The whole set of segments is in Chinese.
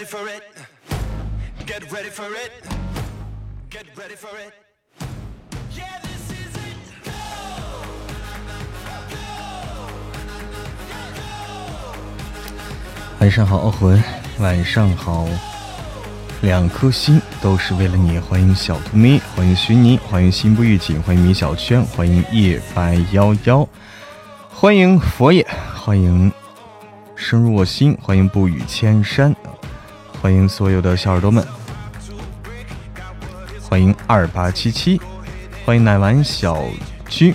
ready for it. Get ready for it. Get ready for it. Yeah, this is it. Go. 晚上好，傲魂。晚上好，两颗心都是为了你。欢迎小兔咪，欢迎徐妮，欢迎心不预警，欢迎米小圈，欢迎夜白夭夭，欢迎佛爷，欢迎深入我心，欢迎不语千山，欢迎所有的小耳朵们，欢迎二八七七，欢迎奶丸小区，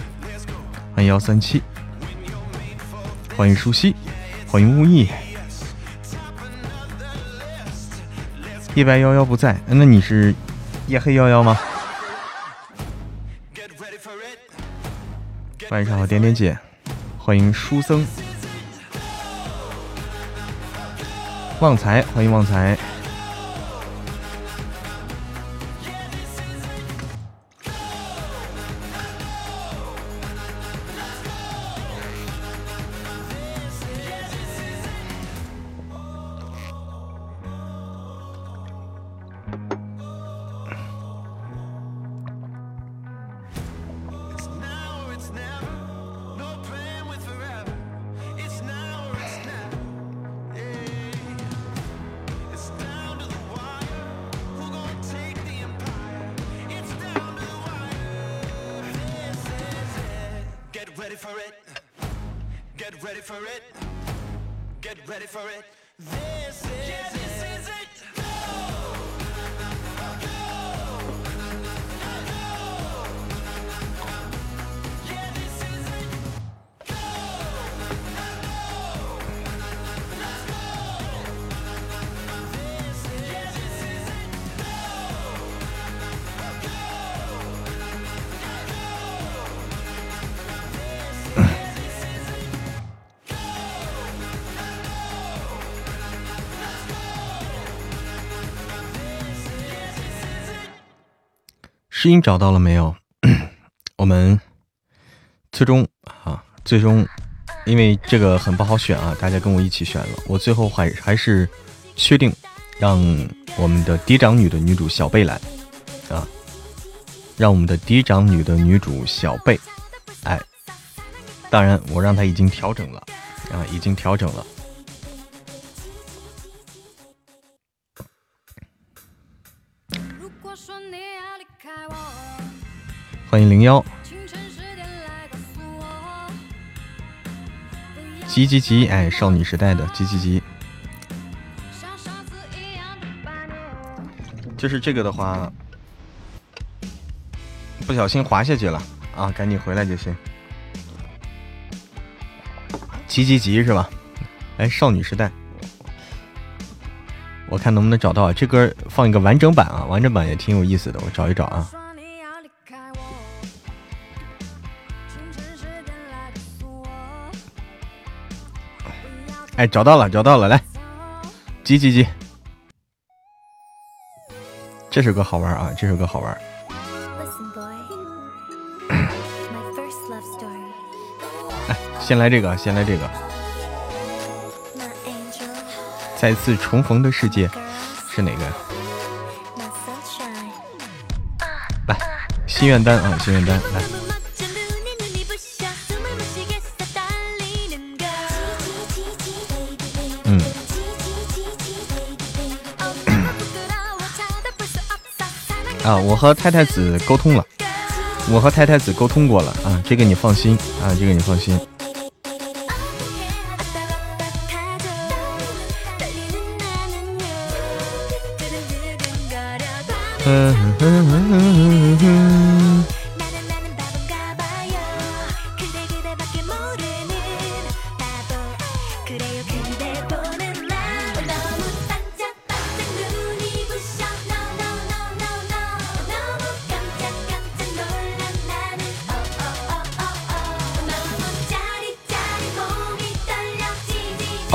欢迎幺三七，欢迎舒西，欢迎乌意。夜白夭夭不在，那你是夜黑夭夭吗？晚上好，点点姐，欢迎书僧，旺财，欢迎旺财。音找到了没有？我们最终啊，最终，因为这个很不好选啊，大家跟我一起选了。我最后还还是确定让我们的嫡长女的女主小贝来啊，让我们的嫡长女的女主小贝，哎，当然我让她已经调整了啊，已经调整了。欢迎零幺，急急急！哎，少女时代的急急急，就是这个的话，不小心滑下去了啊，赶紧回来就行。急急急是吧？哎，少女时代，我看能不能找到啊这歌，放一个完整版啊，完整版也挺有意思的，我找一找啊。哎，找到了，找到了，来，急急急！这首歌好玩啊，这首歌好玩。哎，先来这个，先来这个。再次重逢的世界是哪个？来，心愿单啊，心愿单来。啊，我和太太子沟通了，我和太太子沟通过了。啊，这个你放心。啊，这个你放心。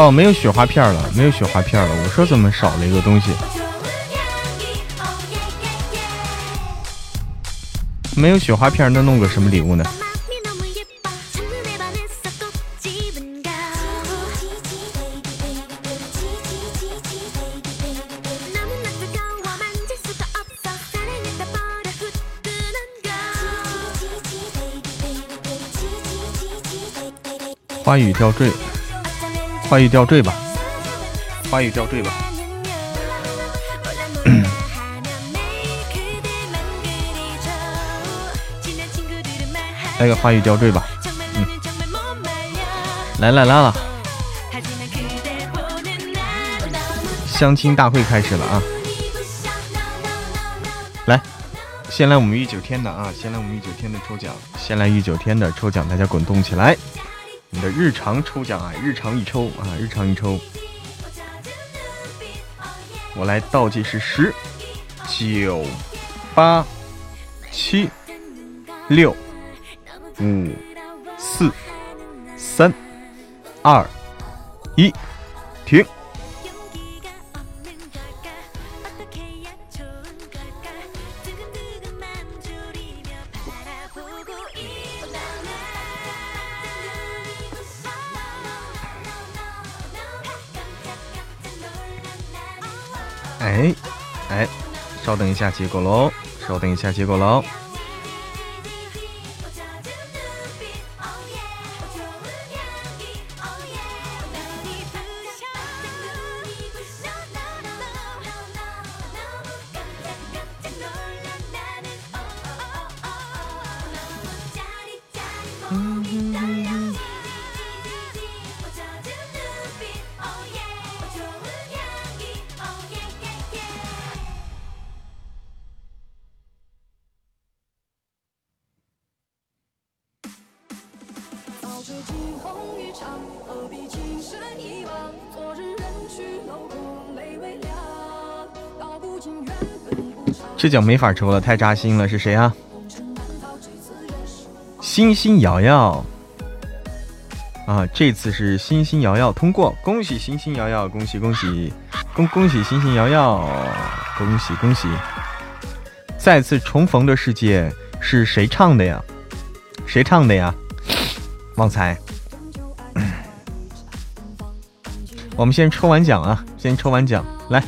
哦没有雪花片了没有雪花片了我说怎么少了一个东西？没有雪花片那弄个什么礼物呢？花语吊坠。花语吊坠吧，花语吊坠吧。来个花语吊坠吧。嗯，来了来了，相亲大会开始了啊！来，先来我们御九天的啊，先来我们御九天的抽奖，先来御九天的抽奖，大家滚动起来！的日常抽奖啊，日常一抽啊，日常一抽。我来倒计时十、九、八、七、六。五、四、三、二、一，停。等一下，结果喽！稍等一下，结果喽！这奖没法抽了，太扎心了。是谁啊？星星瑶瑶啊，这次是星星瑶瑶通过，恭喜星星瑶瑶，恭喜恭喜，恭恭喜星星瑶瑶，恭喜恭喜！再次重逢的世界是谁唱的呀？谁唱的呀？旺财，我们先抽完奖啊，先抽完奖，来。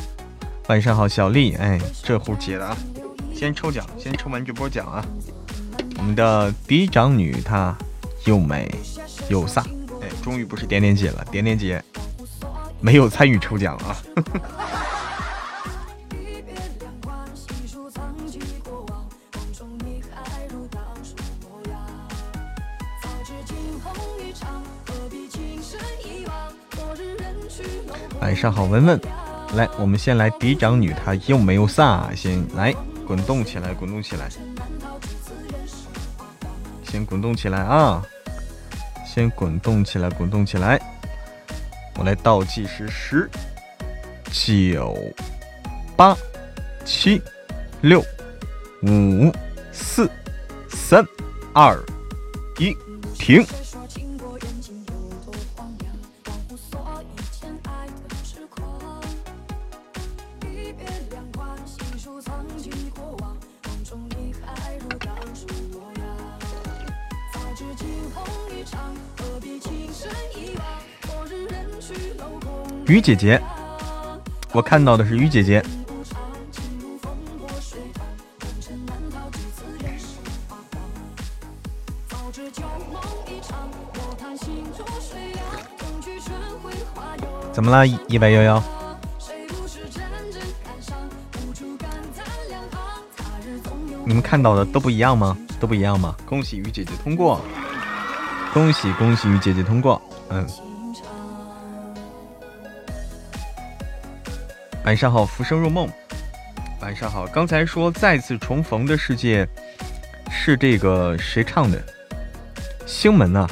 晚上好，小丽。哎，这壶解了啊！先抽奖，先抽完这波奖啊！我们的嫡长女她又美又飒。哎，终于不是点点姐了，点点姐没有参与抽奖啊。晚上好，文文。来，我们先来嫡长女，她又没有飒，先来滚动起来，滚动起来，先滚动起来啊！先滚动起来，滚动起来。我来倒计时：十、九、八、七、六、五、四、三、二、一，停。姐姐，我看到的是于姐姐。怎么了？一百幺幺？你们看到的都不一样吗？都不一样吗？恭喜于姐姐通过！恭喜恭喜于姐姐通过！嗯。晚上好，浮生若梦。晚上好，刚才说再次重逢的世界是这个谁唱的？星门呐？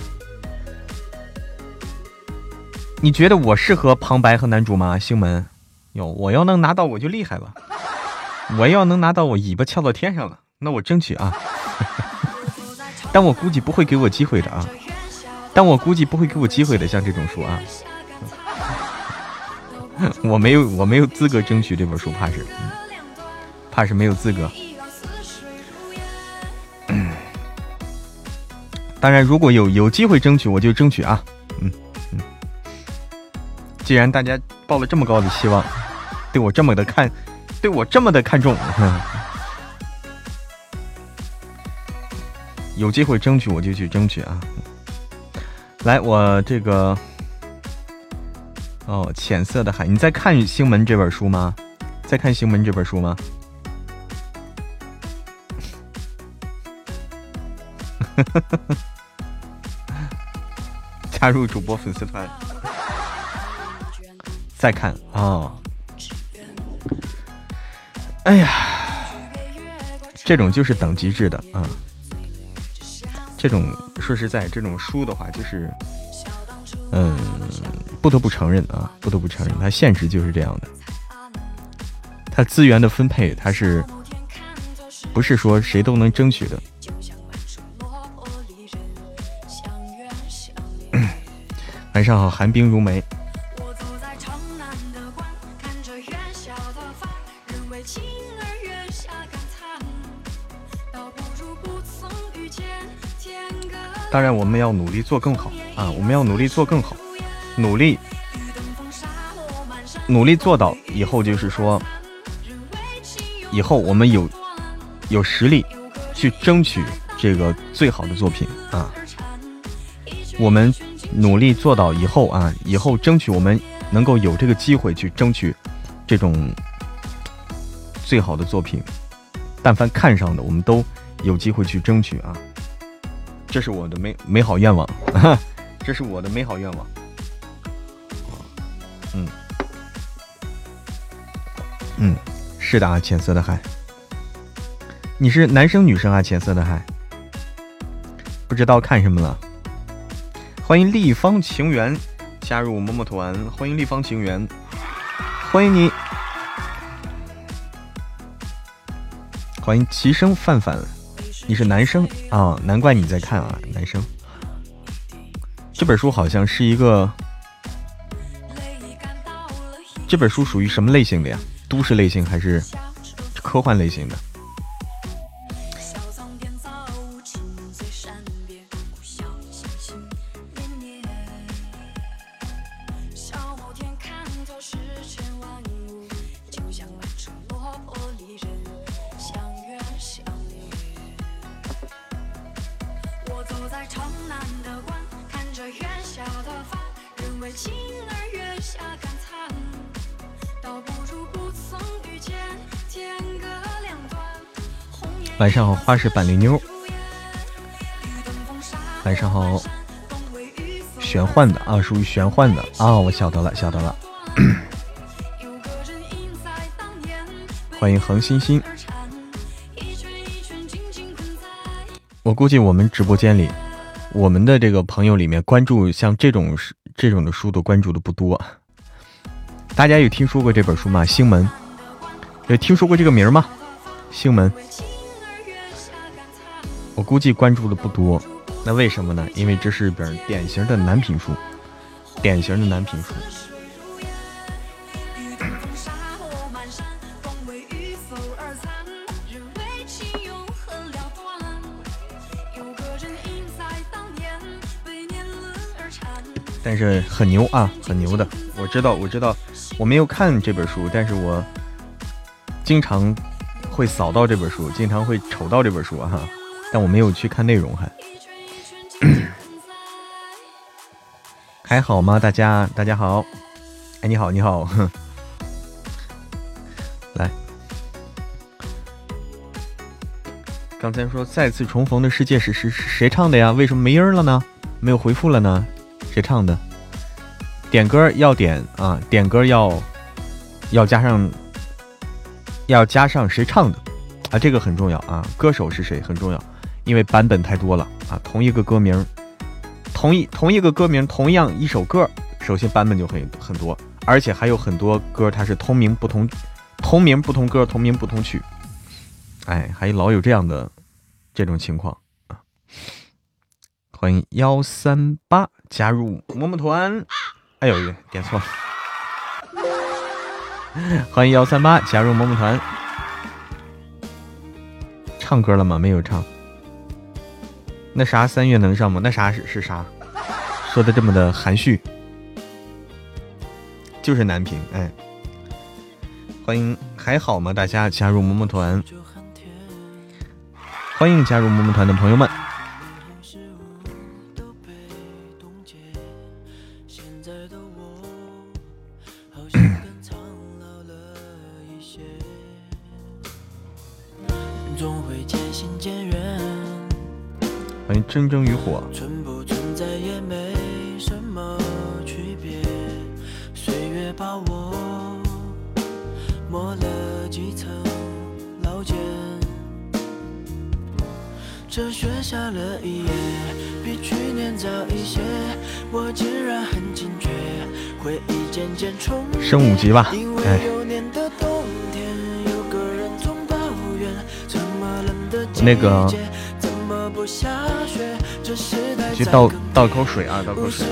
你觉得我适合旁白和男主吗？星门，哟，我要能拿到我就厉害了。我要能拿到我尾巴翘到天上了，那我争取啊。但我估计不会给我机会的啊。但我估计不会给我机会的，像这种书啊。我没有，我没有资格争取这本书，怕是，怕是没有资格。当然，如果有有机会争取，我就争取啊。嗯嗯。既然大家抱了这么高的期望，对我这么的看，对我这么的看重，有机会争取我就去争取啊。来，我这个哦，浅色的海，你在看《星门》这本书吗？在看《星门》这本书吗？加入主播粉丝团，再看啊！哎呀，这种就是等级制的啊！这种说实在，这种书的话，就是嗯，不得不承认啊，不得不承认，它现实就是这样的。它资源的分配，它是不是说谁都能争取的？晚上好，寒冰如梅。当然，我们要努力做更好啊！我们要努力做更好，努力，努力做到以后，就是说，以后我们有有实力去争取这个最好的作品啊！我们。努力做到以后啊，以后争取我们能够有这个机会去争取这种最好的作品。但凡看上的，我们都有机会去争取啊！这是我的美美好愿望，这是我的美好愿望。嗯。嗯，是的啊，浅色的海，你是男生女生啊？浅色的海，不知道看什么了。欢迎立方情缘加入摸摸团，欢迎立方情缘，欢迎你，欢迎齐声范范，你是男生啊？难怪你在看啊，男生。这本书好像是一个，这本书属于什么类型的呀？都市类型还是科幻类型的？晚上好，花式板栗妞。晚上好，玄幻的啊，属于玄幻的啊，我晓得了，晓得了。欢迎恒星星。我估计我们直播间里，我们的这个朋友里面，关注像这种这种的书的关注的不多。大家有听说过这本书吗？星门，有听说过这个名吗？星门。我估计关注的不多，那为什么呢？因为这是本典型的男频书，典型的男频书。但是很牛啊，很牛的。我知道，我知道，我没有看这本书，但是我经常会扫到这本书，经常会瞅到这本书哈。但我没有去看内容，还 还好吗？大家，大家好，哎，你好，你好，来，刚才说再次重逢的世界是是谁唱的呀？为什么没音了呢？没有回复了呢？谁唱的？点歌要点啊，点歌要要加上要加上谁唱的啊？这个很重要啊，歌手是谁很重要。因为版本太多了啊，同一个歌名，同一同一个歌名，同样一首歌，首先版本就很很多，而且还有很多歌它是同名不同，同名不同歌，同名不同曲，哎，还老有这样的这种情况啊！欢迎幺三八加入么么团，哎呦，点错了，欢迎幺三八加入么么团，唱歌了吗？没有唱。那啥，三月能上吗？那啥是是啥？说的这么的含蓄，就是难评哎。欢迎，还好吗？大家加入么么团，欢迎加入么么团的朋友们。蒸蒸与火。存不存在也没什么区别，岁月把我磨了几层老茧。这雪下了一夜，比去年早一些，我竟然很惊觉，回忆渐渐重叠。升五级吧，因为哎，有年的冬天，有个人总抱怨，这么冷的季那个去倒倒口水啊，倒口水啊。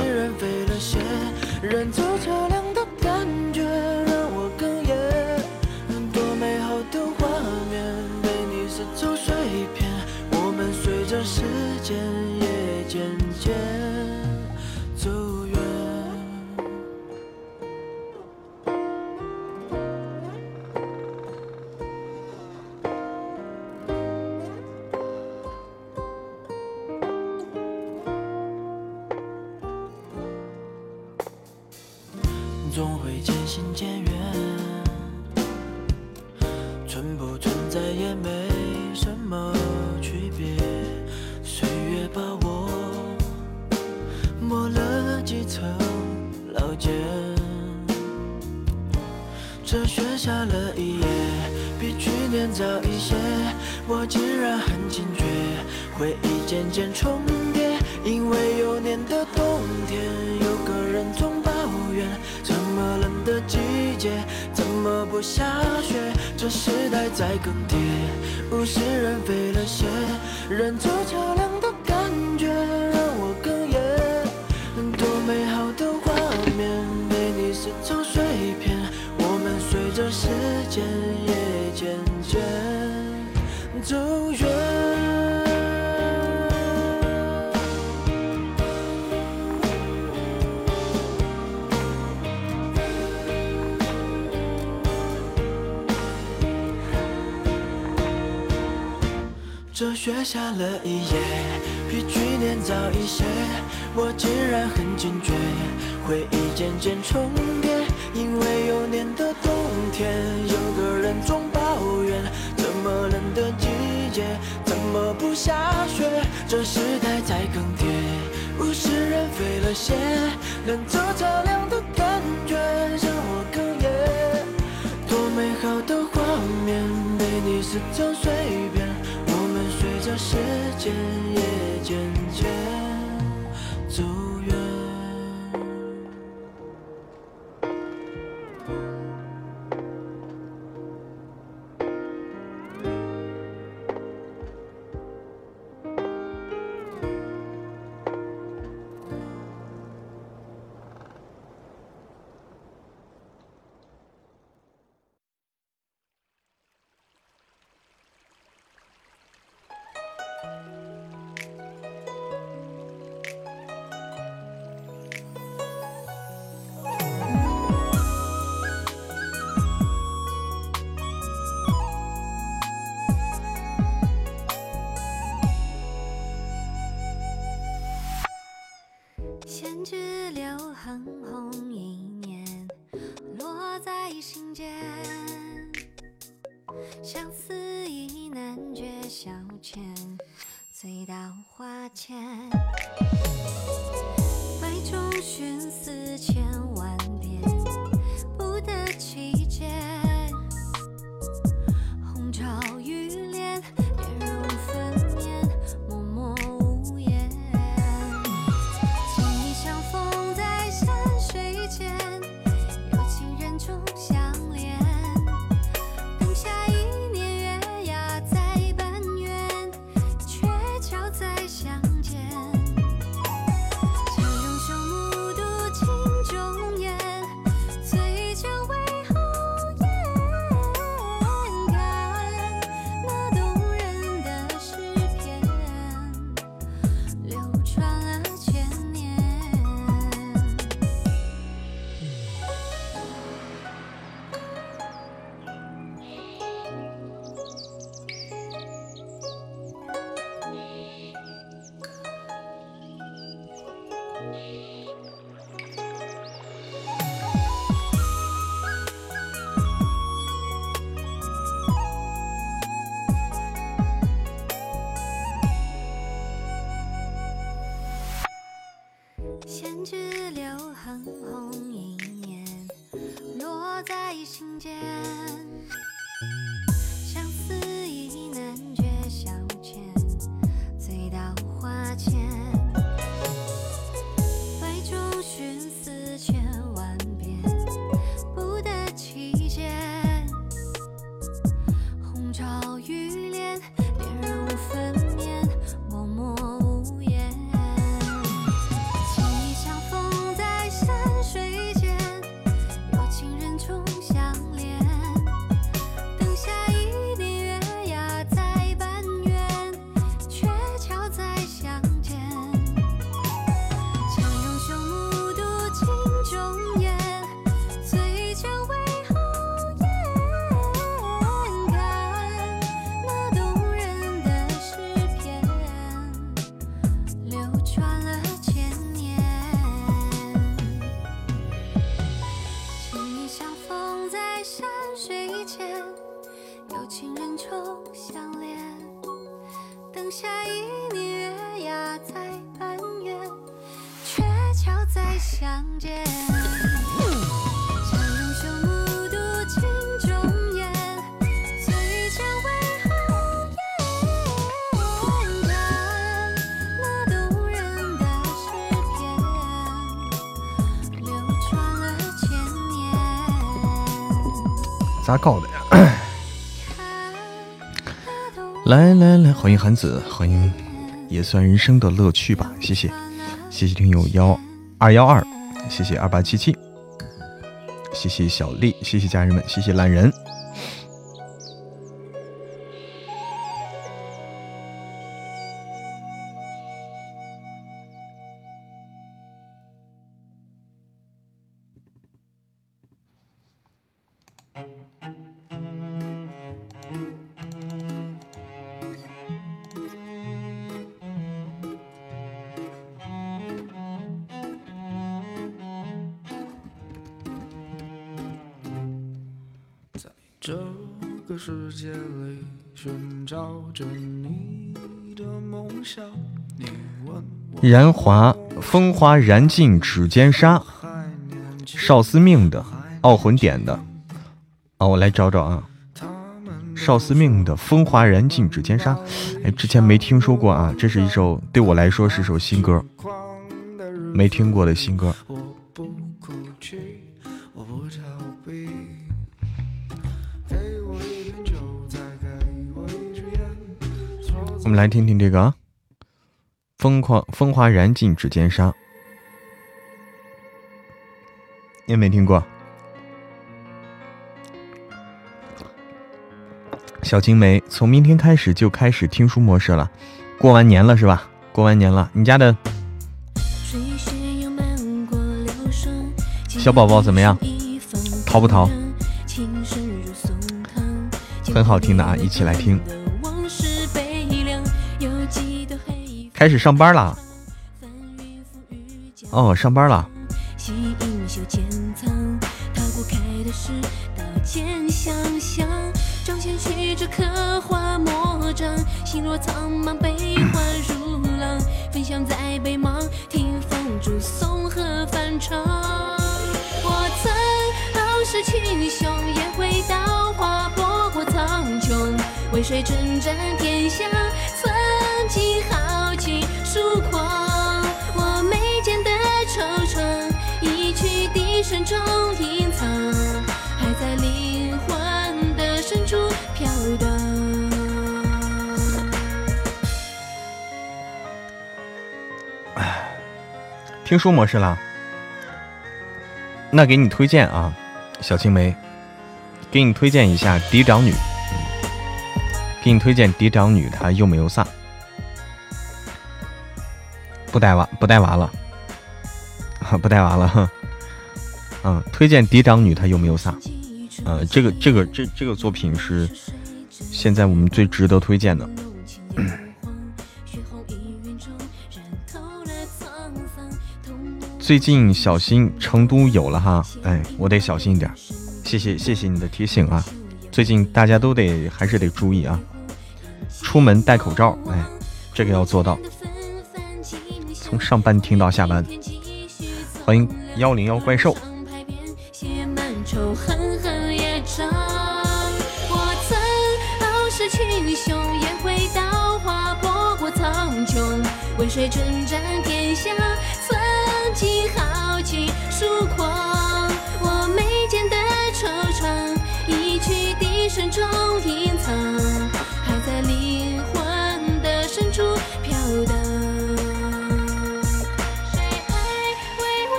雪下了一夜，比去年早一些。我竟然很惊觉，回忆渐渐重叠，因为有年的冬天，有个人总抱怨，这么冷的季节，怎么不下雪？这时代在更迭，物是人非了些，人走桥梁的感觉雪下了一夜，比去年早一些。我竟然很惊觉，回忆渐渐重叠。因为有年的冬天，有个人总抱怨，这么冷的季节，怎么不下雪？这时代在更迭，物是人非了些，冷着擦亮的感觉让我哽咽。多美好的画面被你撕成碎片，时间也渐渐他搞的呀？来来来，欢迎韩子，欢迎，也算人生的乐趣吧。谢谢，谢谢听友幺二幺二，谢谢二八七七，谢谢小丽，谢谢家人们，谢谢懒人。燃华风华燃尽指尖沙，少司命的傲魂点的啊，我来找找啊。少司命的风华燃尽指尖沙，哎，之前没听说过啊，这是一首对我来说是首新歌，没听过的新歌。我不哭泣，我不逃避。给我一瓶酒，再给我一支烟。说我们来听听这个啊，疯狂风华燃尽指尖沙，你也没听过？小青梅从明天开始就开始听书模式了，过完年了是吧？过完年了，你家的小宝宝怎么样？淘不淘？很好听的啊，一起来听。开始上班了？哦，上班了。细影袖听书模式啦，那给你推荐啊，小青梅，给你推荐一下嫡长女，给你推荐嫡长女，她又没有飒，不带娃不带娃了，啊 不带娃了，哼，嗯，推荐嫡长女，她又没有撒，呃，这个这个这这个作品是现在我们最值得推荐的。最近小心成都有了哈，哎，我得小心一点。谢谢谢谢你的提醒啊，最近大家都得还是得注意啊，出门戴口罩，哎，这个要做到。从上班听到下班，欢迎幺零幺怪兽。写满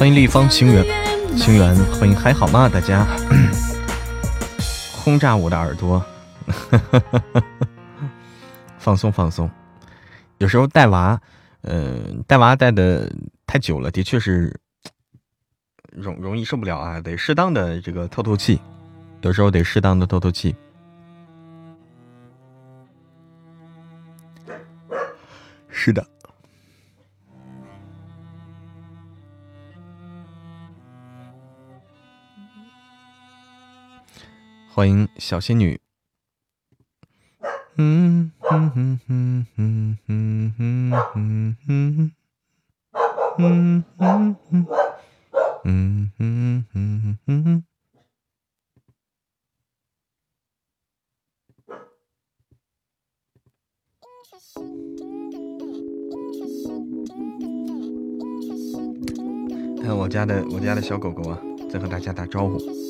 欢迎立方星源，星源，欢迎还好吗？大家 轰炸我的耳朵，放松放松。有时候带娃，嗯、带娃带的太久了，的确是容容易受不了啊，得适当的这个透透气，有时候得适当的透透气。是的。欢迎小仙女。嗯嗯嗯嗯嗯嗯嗯嗯嗯嗯嗯嗯嗯嗯嗯。看我家的我家的小狗狗啊，在和大家打招呼。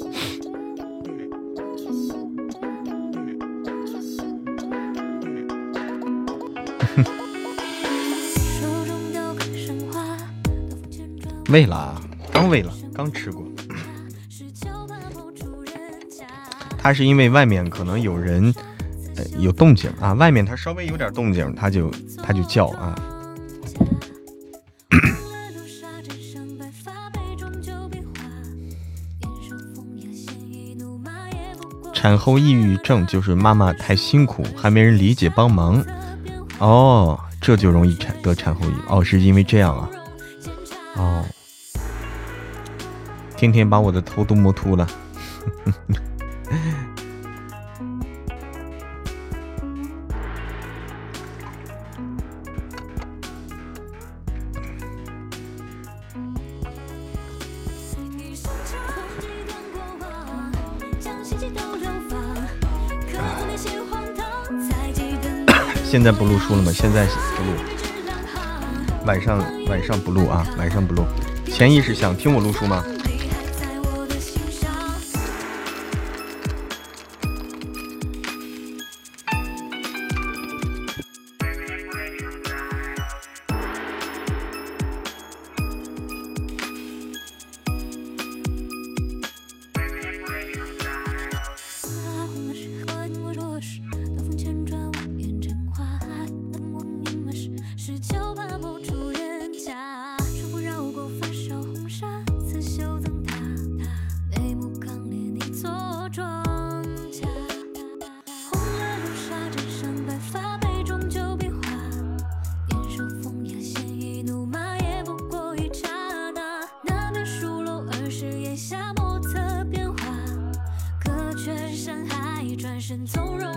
喂了，刚喂了，刚吃过。它是因为外面可能有人，呃，有动静啊，外面它稍微有点动静，它就它就叫啊。产后抑郁症就是妈妈太辛苦，还没人理解帮忙。哦，这就容易产得产后抑郁。哦，是因为这样啊。天天把我的头都磨秃了。现在不录书了吗？现在不录，晚上晚上不录啊，晚上不录。潜意识想听我录书吗？身纵容。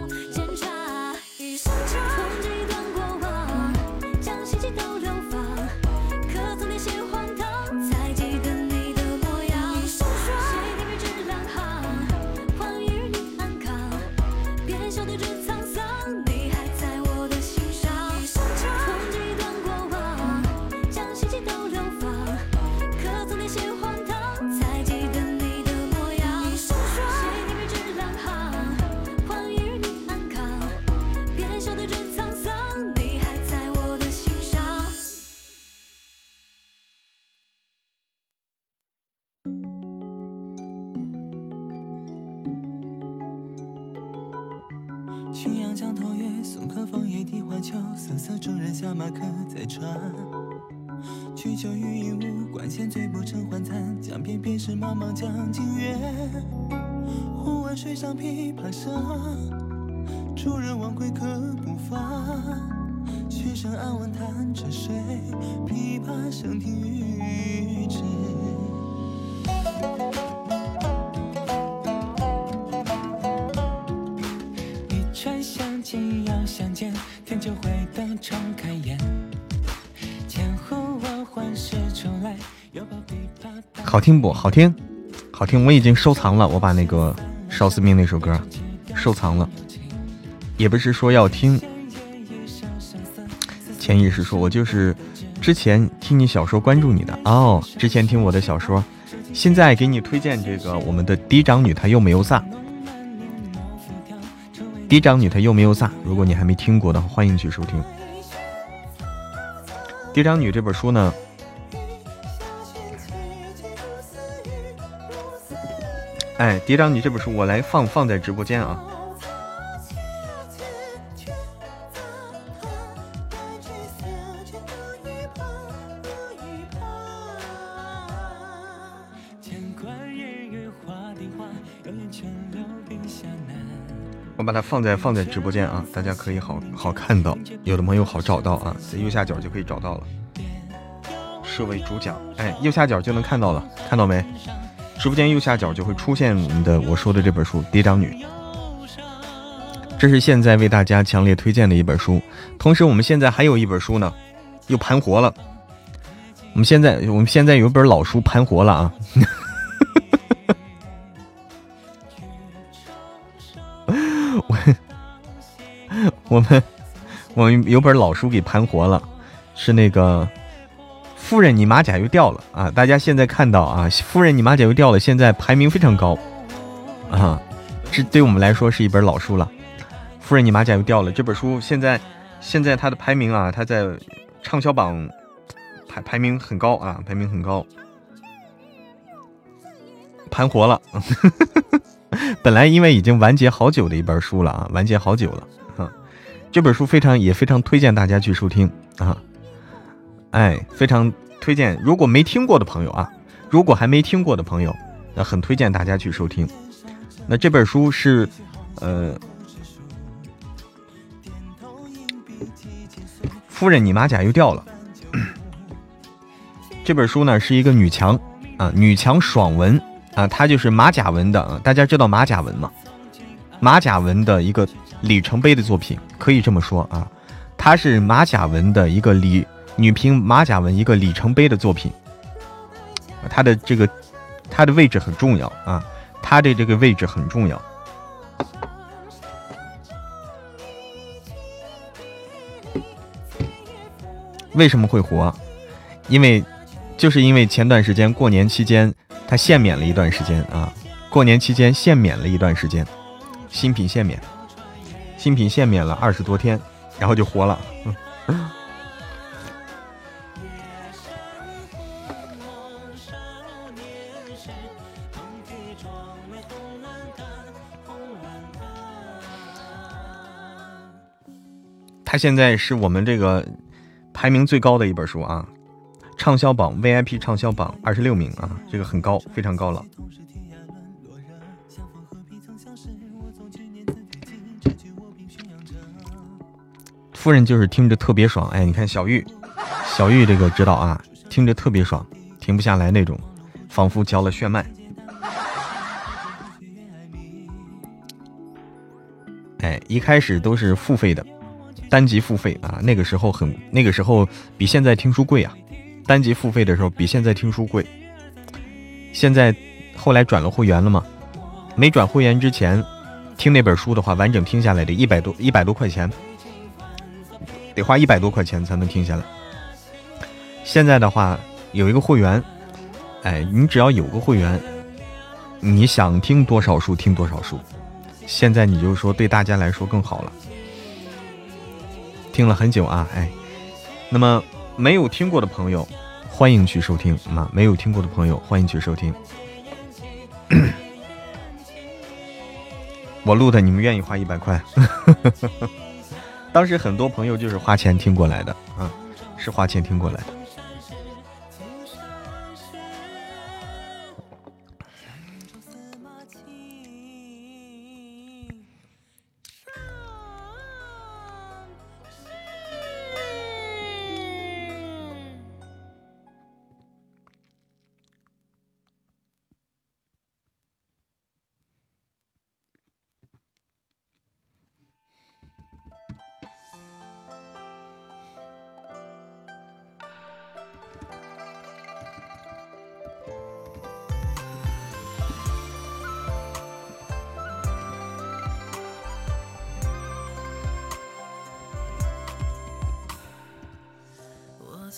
茫茫江浸月忽闻水上琵琶声主人忘归客不发寻声暗问弹者谁琵琶声停欲语迟。好听不好听？好听！我已经收藏了，我把那个邵思明那首歌收藏了。也不是说要听，潜意识说，我就是之前听你小说关注你的哦，之前听我的小说，现在给你推荐这个我们的嫡长女，她又没有撒。嫡长女她又没有撒，如果你还没听过的话，欢迎去收听。嫡长女这本书呢？哎，嫡长你这本书我来放放在直播间啊。我我把它放在放在直播间啊，大家可以好好看到，有的朋友好找到啊，在右下角就可以找到了。设为主讲，哎，右下角就能看到了，看到没？直播间右下角就会出现我们的我说的这本书《嫡长女》，这是现在为大家强烈推荐的一本书。同时，我们现在还有一本书呢，又盘活了。我们现在我们现在有本老书盘活了啊。我 我们我们有本老书给盘活了，是那个夫人你马甲又掉了啊！大家现在看到啊，夫人你马甲又掉了，现在排名非常高啊！这对我们来说是一本老书了。夫人你马甲又掉了这本书现在现在它的排名啊，它在畅销榜排排名很高啊，排名很高，盘活了。本来因为已经完结好久的一本书了啊，完结好久了啊，这本书非常也非常推荐大家去收听啊，哎，非常推荐。如果没听过的朋友啊，如果还没听过的朋友，那很推荐大家去收听。那这本书是，呃，夫人，你马甲又掉了。这本书呢是一个女强啊，女强爽文。啊，它就是马甲文的啊，大家知道马甲文吗？马甲文的一个里程碑的作品，可以这么说啊，它是马甲文的一个里女频马甲文一个里程碑的作品。它的这个它的位置很重要啊，它的这个位置很重要。为什么会火？因为就是因为前段时间过年期间。他限免了一段时间啊，过年期间限免了一段时间，新品限免，新品限免了二十多天，然后就活了。他现在是我们这个排名最高的一本书啊。畅销榜 VIP 畅销榜二十六名啊，这个很高，非常高了。夫人就是听着特别爽，哎，你看小玉，小玉这个知道啊，听着特别爽，停不下来那种，仿佛交了血脉。哎，一开始都是付费的，单集付费啊，那个时候很，那个时候比现在听书贵啊。单集付费的时候比现在听书贵，现在后来转了会员了嘛？没转会员之前，听那本书的话，完整听下来得一百多一百多块钱，得花一百多块钱才能听下来。现在的话有一个会员，哎，你只要有个会员，你想听多少书听多少书。现在你就说对大家来说更好了，听了很久啊，哎，那么。没有听过的朋友，欢迎去收听啊！没有听过的朋友，欢迎去收听。我录的，你们愿意花一百块？当时很多朋友就是花钱听过来的啊，是花钱听过来的。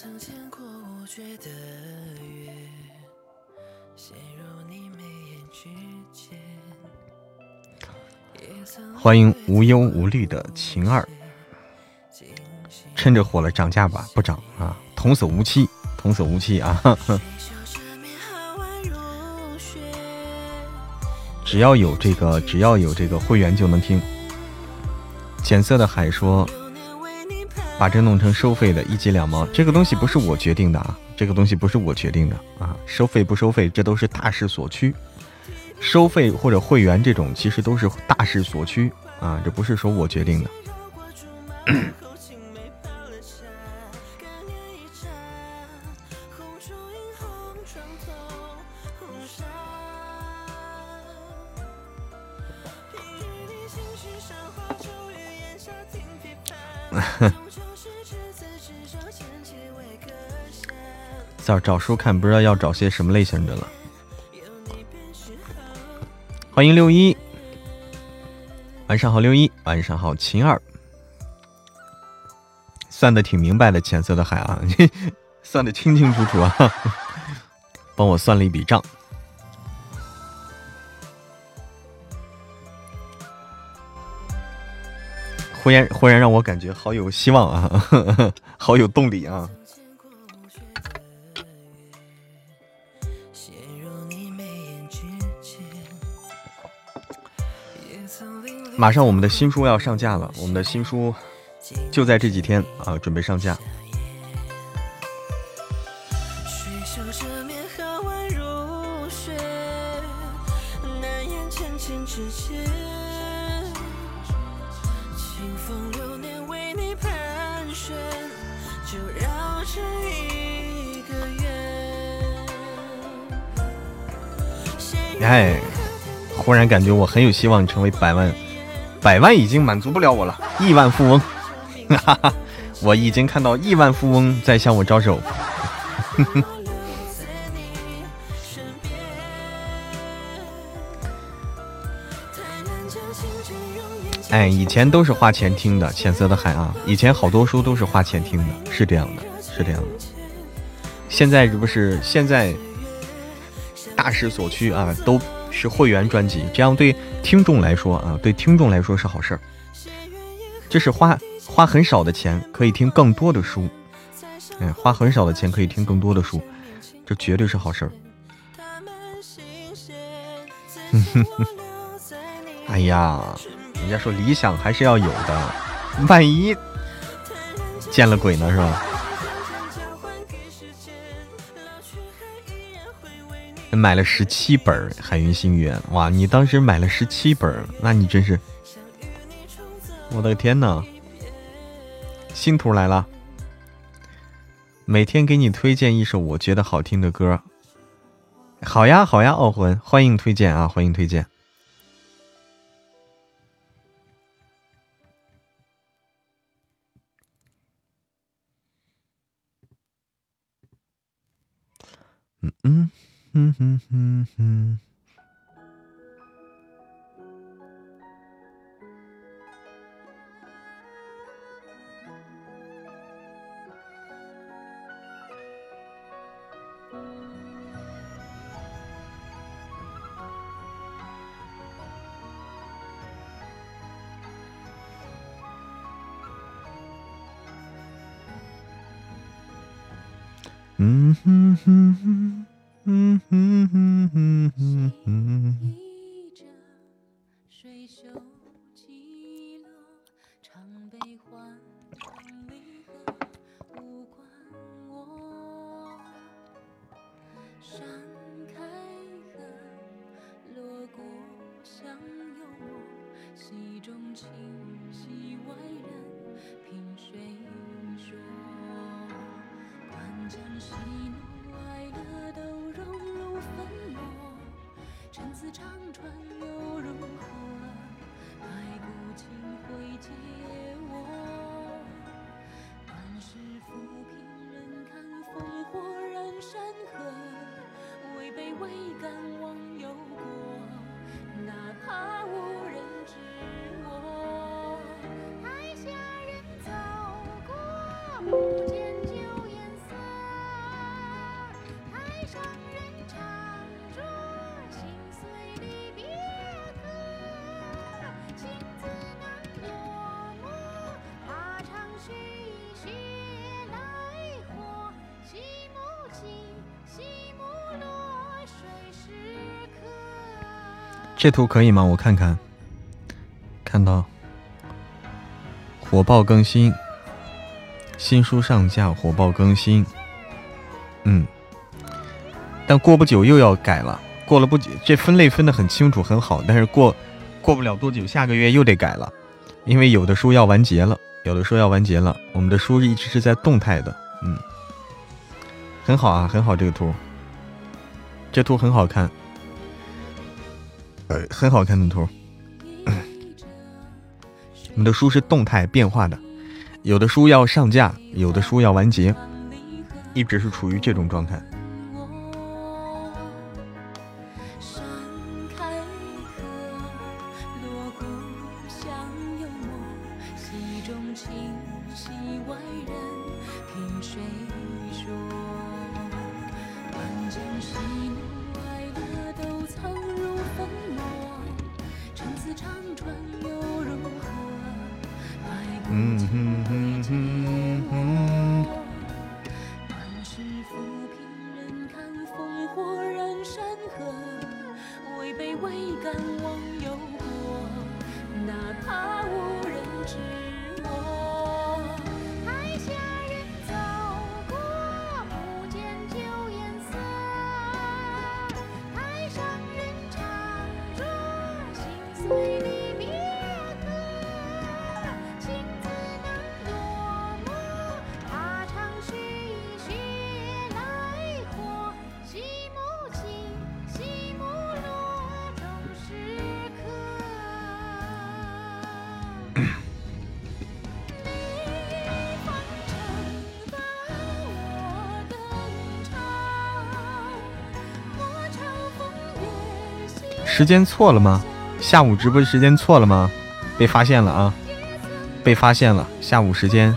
曾牵过无绝的约，陷入你眉眼之间欢迎无忧无虑的晴儿，趁着火了涨价吧，不涨啊！童叟无欺，童叟无欺啊！只要有这个，只要有这个会员就能听。浅色的海说：“把这弄成收费的，一集两毛。这个东西不是我决定的啊，这个东西不是我决定的啊，收费不收费，这都是大势所趋。”收费或者会员这种，其实都是大势所趋啊。啊，这不是说我决定的。找书看，不知道要找些什么类型的了。欢迎六一，晚上好，六一，晚上好，秦二，算的挺明白的，浅色的海啊，算的清清楚楚啊，帮我算了一笔账。忽然忽然让我感觉好有希望啊，好有动力啊！马上我们的新书要上架了，我们的新书就在这几天啊，准备上架。哎，忽然感觉我很有希望成为百万，百万已经满足不了我了，亿万富翁，哈哈，我已经看到亿万富翁在向我招手。哎，以前都是花钱听的《浅色的海》啊，以前好多书都是花钱听的，是这样的，是这样的。现在这不是现在。大势所趋啊，都是会员专辑，这样对听众来说啊，对听众来说是好事儿。这是花花很少的钱可以听更多的书，哎，花很少的钱可以听更多的书，这绝对是好事儿。哎呀，人家说理想还是要有的，万一见了鬼呢，是吧？买了十七本《海云心愿》，哇！你当时买了十七本，那你真是，我的天呐！新图来了，每天给你推荐一首我觉得好听的歌。好呀，好呀，傲魂，欢迎推荐啊，欢迎推荐。嗯嗯。嗯哼这图可以吗？我看看，看到火爆更新，新书上架，火爆更新，嗯，但过不久又要改了。过了不久，这分类分的很清楚，很好，但是过过不了多久，下个月又得改了，因为有的书要完结了，有的书要完结了。我们的书一直是在动态的，嗯，很好啊，很好，这个图，这图很好看，呃，很好看的图。我们的书是动态变化的，有的书要上架，有的书要完结，一直是处于这种状态。时间错了吗？下午直播时间错了吗？被发现了啊！被发现了，下午时间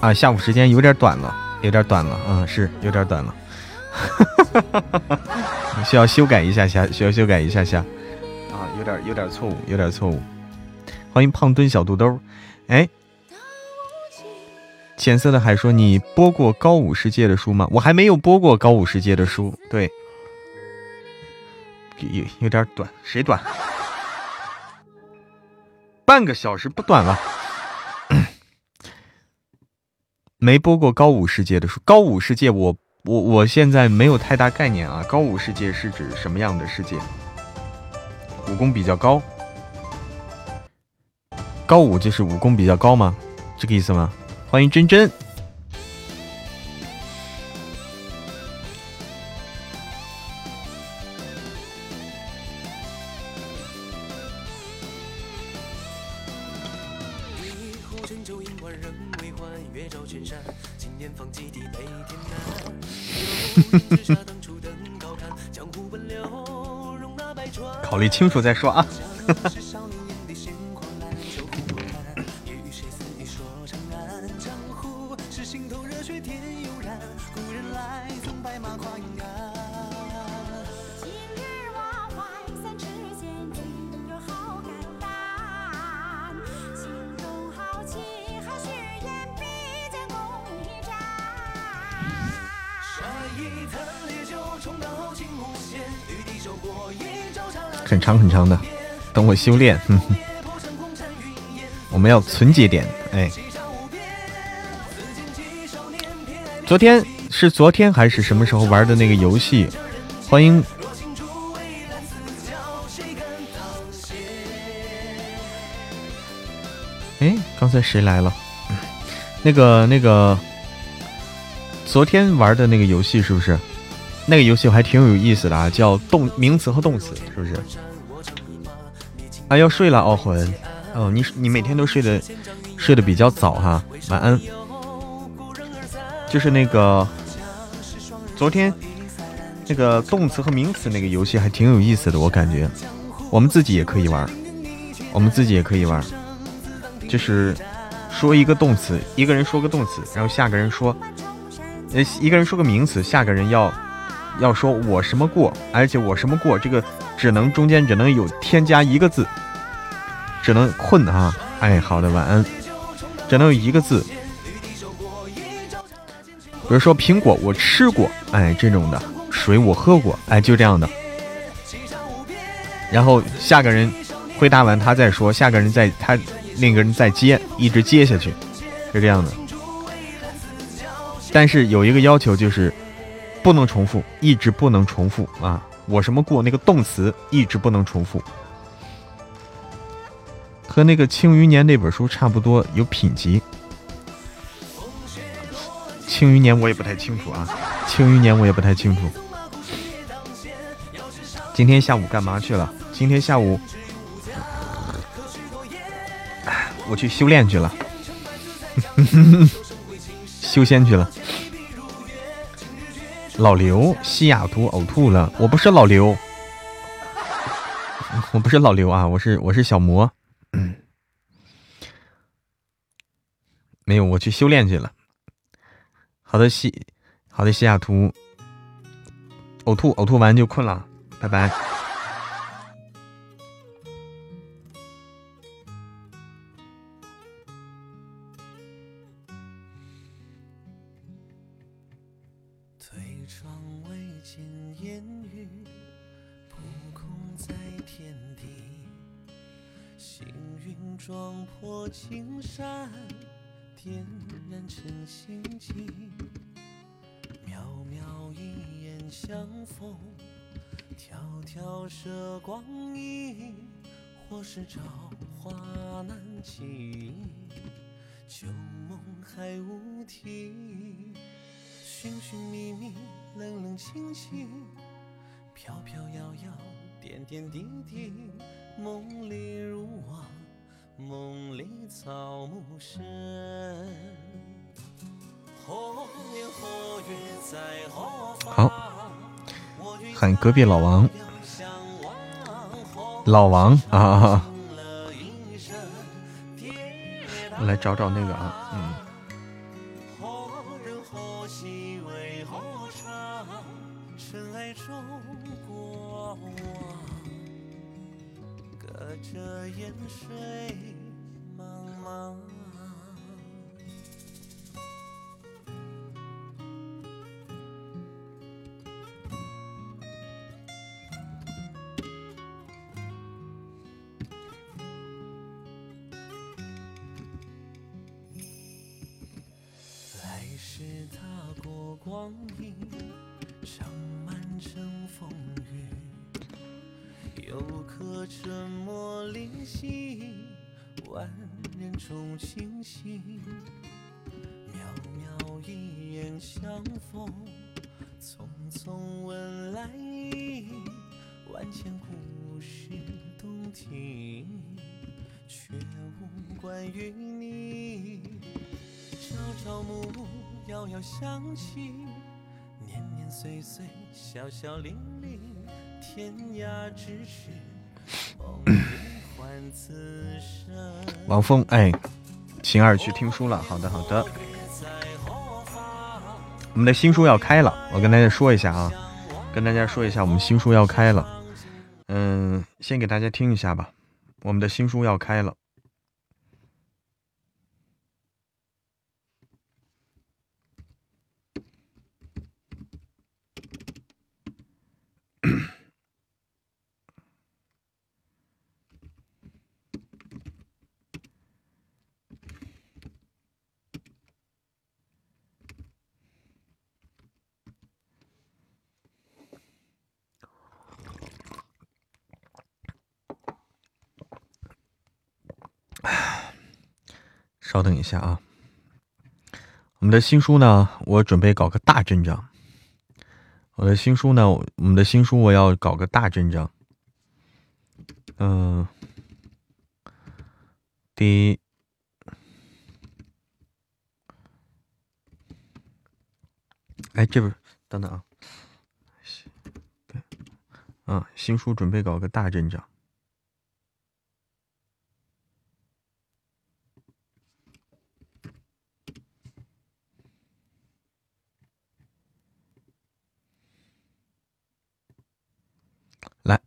啊，下午时间有点短了，有点短了，嗯，是有点短了，哈哈哈需要修改一下下，需要修改一下下啊，有点有点错误，有点错误。欢迎胖墩小肚兜，哎，浅色的海说你播过高武世界的书吗？我还没有播过高武世界的书，对。有有点短，谁短？半个小时不短了。没播过高武世界的书，高武世界我我我现在没有太大概念啊。高武世界是指什么样的世界？武功比较高，高武就是武功比较高吗？这个意思吗？欢迎真真。考虑清楚再说啊。长很长的，等我修炼。我们要存节点，哎。昨天是昨天还是什么时候玩的那个游戏？欢迎。哎，刚才谁来了？那个那个，昨天玩的那个游戏是不是？那个游戏还挺有意思的啊，叫动名词和动词，是不是？啊，要睡了，傲魂。哦，你你每天都睡得睡得比较早哈，晚安。就是那个昨天那个动词和名词那个游戏还挺有意思的，我感觉我们自己也可以玩，我们自己也可以玩。就是说一个动词，一个人说个动词，然后下个人说，呃，一个人说个名词，下个人要。要说我什么过，而且我什么过，这个只能中间只能有添加一个字，只能困啊！哎，好的，晚安，只能有一个字。比如说苹果我吃过，哎，这种的水我喝过，哎，就这样的。然后下个人回答完他再说，下个人再他另一个人再接，一直接下去，是这样的。但是有一个要求就是。不能重复，一直不能重复啊！我什么过那个动词一直不能重复。和那个《庆余年》那本书差不多，有品级。《庆余年》我也不太清楚啊，《庆余年》我也不太清楚。今天下午干嘛去了？今天下午我去修炼去了，修仙去了。老刘，西雅图呕吐了。我不是老刘，我不是老刘啊，我是我是小魔。没有，我去修炼去了。好的西，好的西雅图。呕吐，呕吐完就困了，拜拜。推窗未见烟雨，扑空在天地。行云撞破青山，点燃晨星际。渺渺一眼相逢，迢迢射光阴。或是朝花难寄，旧梦还无题。寻寻觅觅，冷冷清清，飘飘摇摇，点点滴滴。梦里如我，梦里草木深。好，喊隔壁老王，老王啊！我来找找那个啊，风，哎，晴儿去听书了。好的，好的。我们的新书要开了，我跟大家说一下啊，跟大家说一下，我们新书要开了。嗯，先给大家听一下吧，我们的新书要开了。稍等一下啊，我们的新书呢，我准备搞个大阵仗。我的新书呢，我们的新书我要搞个大阵仗。嗯、第一，哎，这不，等等啊，对，嗯，新书准备搞个大阵仗。来，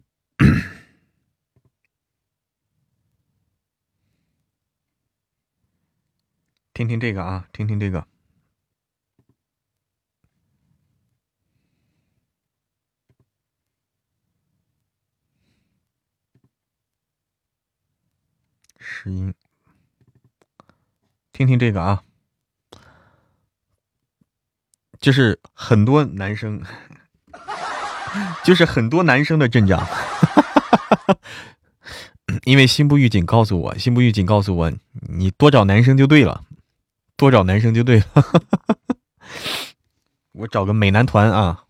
听听这个啊，听听这个。试音，听听这个啊，就是很多男生。就是很多男生的阵仗，因为心不预警告诉我，心不预警告诉我，你多找男生就对了，多找男生就对了。我找个美男团啊，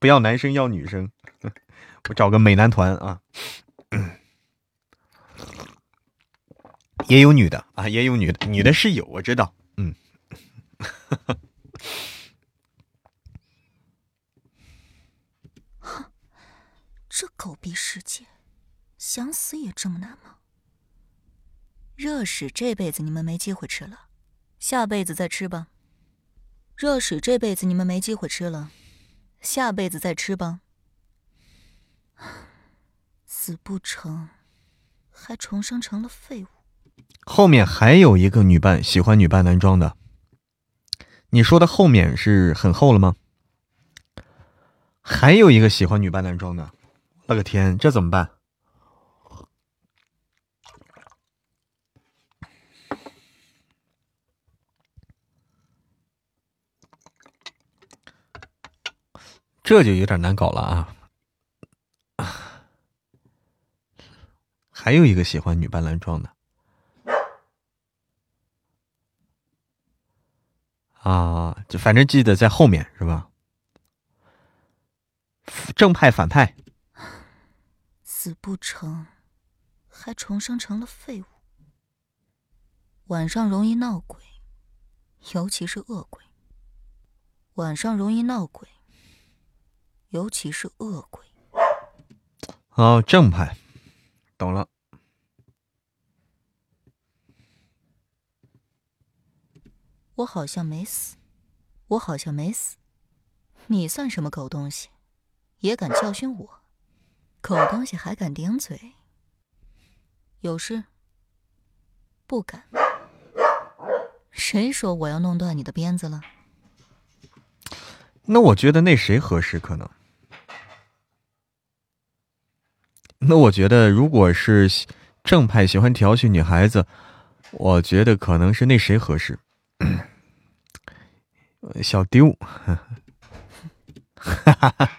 不要男生要女生，我找个美男团啊，也有女的。啊，也有女的，女的是有，我知道，嗯。这狗逼世界，想死也这么难吗？热屎这辈子你们没机会吃了，下辈子再吃吧。热屎这辈子你们没机会吃了，下辈子再吃吧。死不成，还重生成了废物。后面还有一个女扮喜欢女扮男装的，你说的后面是很厚了吗？还有一个喜欢女扮男装的。我个天，这怎么办？这就有点难搞了啊！还有一个喜欢女扮男装的啊，就反正记得在后面是吧？正派反派。死不成，还重生成了废物。晚上容易闹鬼，尤其是恶鬼。晚上容易闹鬼，尤其是恶鬼。哦，正派，懂了。我好像没死，我好像没死。你算什么狗东西，也敢教训我？狗东西还敢顶嘴？有事？不敢。谁说我要弄断你的鞭子了？那我觉得那谁合适？可能。那我觉得，如果是正派喜欢调戏女孩子，我觉得可能是那谁合适？小丢。哈哈哈。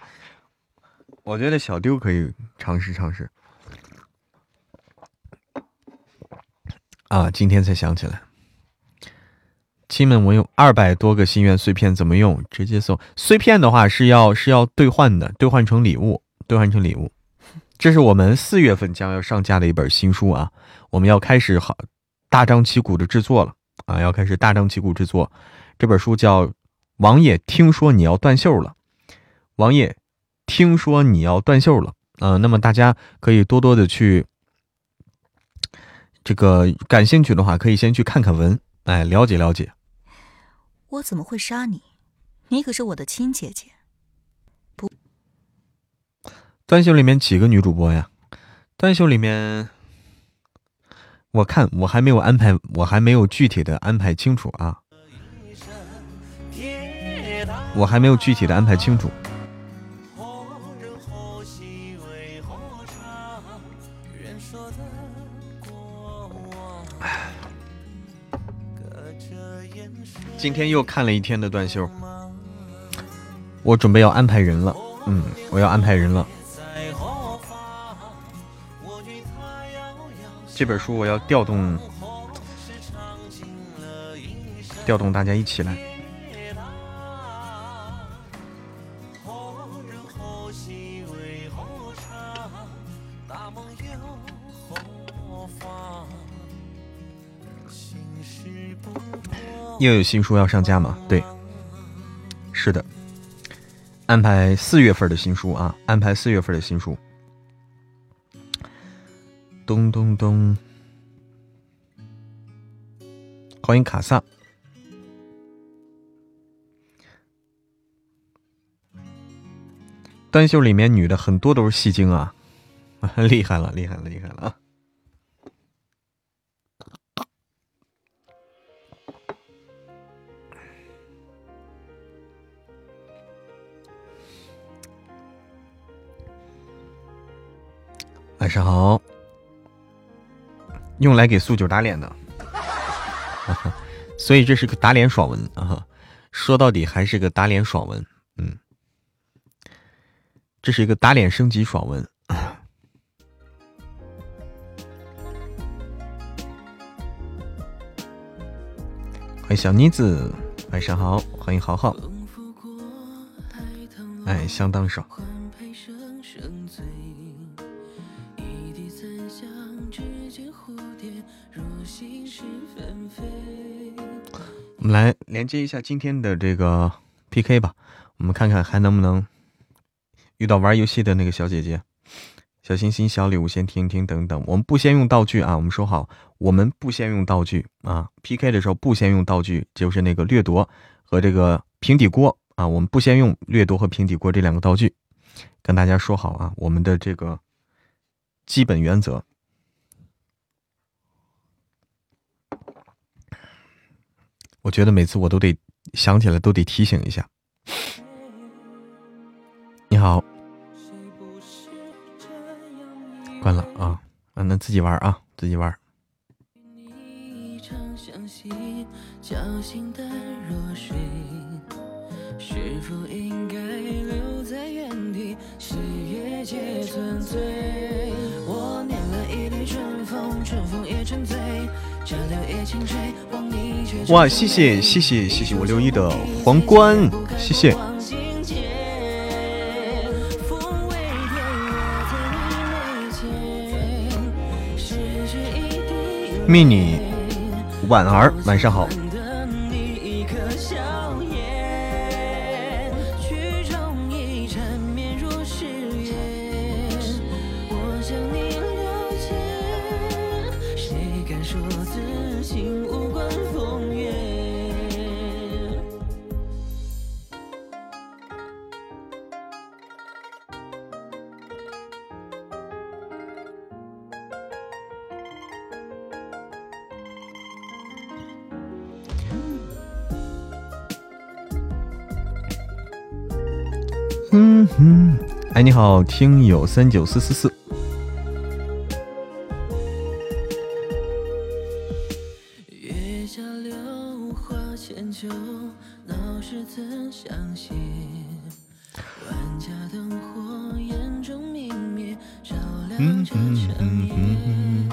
我觉得小丢可以尝试尝试。啊，今天才想起来，亲们，我有二百多个心愿碎片，怎么用？直接送碎片的话是要是要兑换的，兑换成礼物，兑换成礼物。这是我们四月份将要上架的一本新书啊，我们要开始好大张旗鼓的制作了啊，要开始大张旗鼓制作。这本书叫《王爷听说你要断袖了》，王爷。听说你要断袖了，嗯，那么大家可以多多的去，这个感兴趣的话，可以先去看看文，哎，了解了解。我怎么会杀你？你可是我的亲姐姐。不，断袖里面几个女主播呀？断袖里面，我看我还没有安排，我还没有具体的安排清楚啊，我还没有具体的安排清楚。今天又看了一天的断袖，我准备要安排人了。嗯，我要安排人了。这本书我要调动，调动大家一起来。又有新书要上架吗？对，是的，安排四月份的新书啊，安排四月份的新书。咚咚咚，欢迎卡萨。单袖里面女的很多都是戏精啊，厉害了，厉害了，厉害了啊！晚上好，用来给素九打脸的。所以这是个打脸爽文啊说到底还是个打脸爽文嗯。这是一个打脸升级爽文。欢迎小妮子晚上好欢迎豪豪。哎相当爽。来连接一下今天的这个 PK 吧，我们看看还能不能遇到玩游戏的那个小姐姐。小心心、小礼物先听听等等，我们不先用道具啊，我们说好，我们不先用道具啊。PK 的时候不先用道具，就是那个掠夺和这个平底锅啊，我们不先用掠夺和平底锅这两个道具，跟大家说好啊，我们的这个基本原则。我觉得每次我都得想起来都得提醒一下。你好，关了啊，啊，那自己玩啊，自己玩。侥幸的弱水，是否应该留在原地？岁月皆，我一春风，春风也沉醉。哇，谢谢谢谢谢谢我六一的皇冠，谢谢。mini 婉儿，晚上好。好，听友三九四四四。嗯嗯嗯嗯。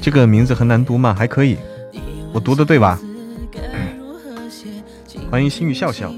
这个名字很难读吗？还可以，我读的对吧？欢迎心语笑笑。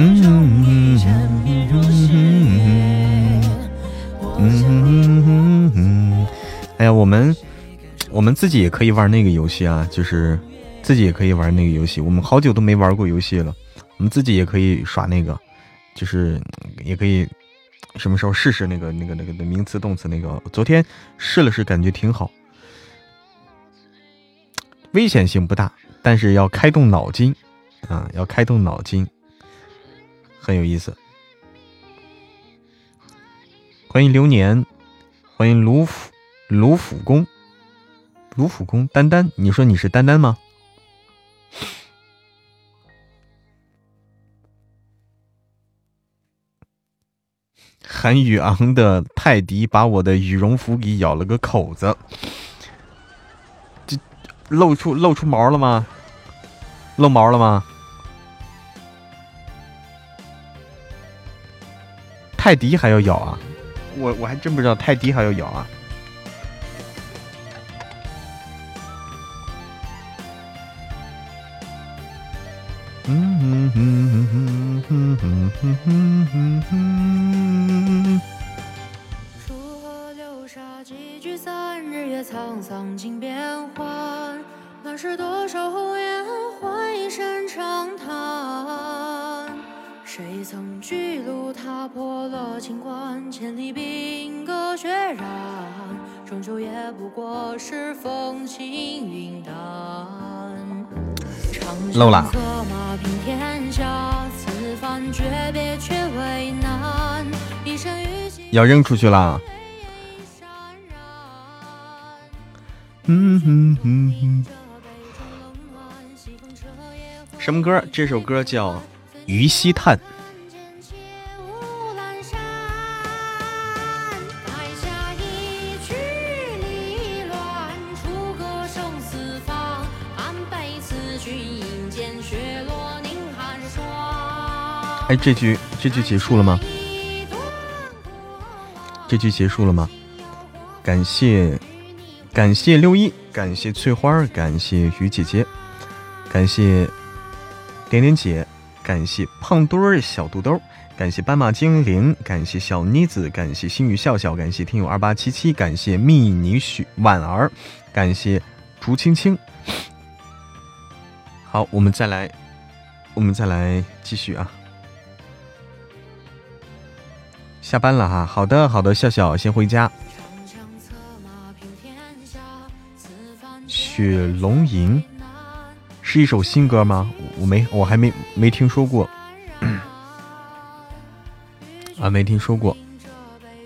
嗯嗯嗯嗯哎呀，我们我们自己也可以玩那个游戏啊，就是自己也可以玩那个游戏。我们好久都没玩过游戏了，我们自己也可以耍那个，就是也可以什么时候试试那个那个那个的名词动词那个。昨天试了试，感觉挺好，危险性不大，但是要开动脑筋啊，要开动脑筋。很有意思，欢迎流年，欢迎卢府卢府公，卢府公丹丹，你说你是丹丹吗？韩宇昂的泰迪把我的羽绒服给咬了个口子，这露出露出毛了吗？露毛了吗？泰迪还要咬啊！我我还真不知道泰迪还要咬啊！嗯哼哼哼哼哼哼哼哼。楚河流沙，几聚散，日月沧桑尽变幻。乱世多少红颜，换一声长叹。谁曾巨鹿踏破了秦关，千里兵戈血染，终究也不过是风轻云淡。长枪策马平天下，此番诀别却为难。一生与君要扔出去了。嗯哼哼哼，什么歌？这首歌叫于西叹》。哎，这句这句结束了吗？这句结束了吗？感谢感谢六一，感谢翠花，感谢于姐姐，感谢点点姐，感谢胖墩儿小肚兜，感谢斑马精灵，感谢小妮子，感谢星宇笑笑，感谢听友二八七七，感谢蜜妮许婉儿，感谢竹青青。好，我们再来，我们再来继续啊。下班了哈，好的好的，笑笑先回家。雪龙吟是一首新歌吗？我没，我还没没听说过 啊，没听说过，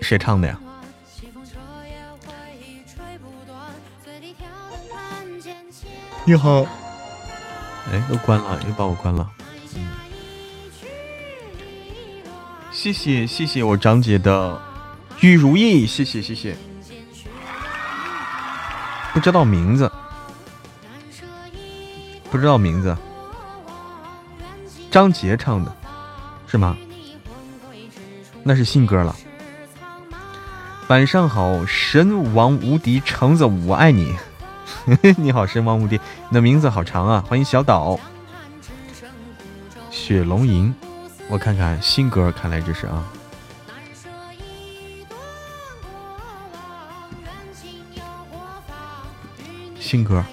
谁唱的呀？西风彻夜回忆吹不断，醉里调弹剑切。你好，哎，又关了，又把我关了。嗯，谢谢谢谢我张姐的玉如意，谢谢谢谢。不知道名字，不知道名字，张杰唱的，是吗？那是新歌了。晚上好，神王无敌橙子，我爱你。你好，神王无敌，你的名字好长啊！欢迎小岛。雪龙吟，我看看新歌，看来这是啊。新歌。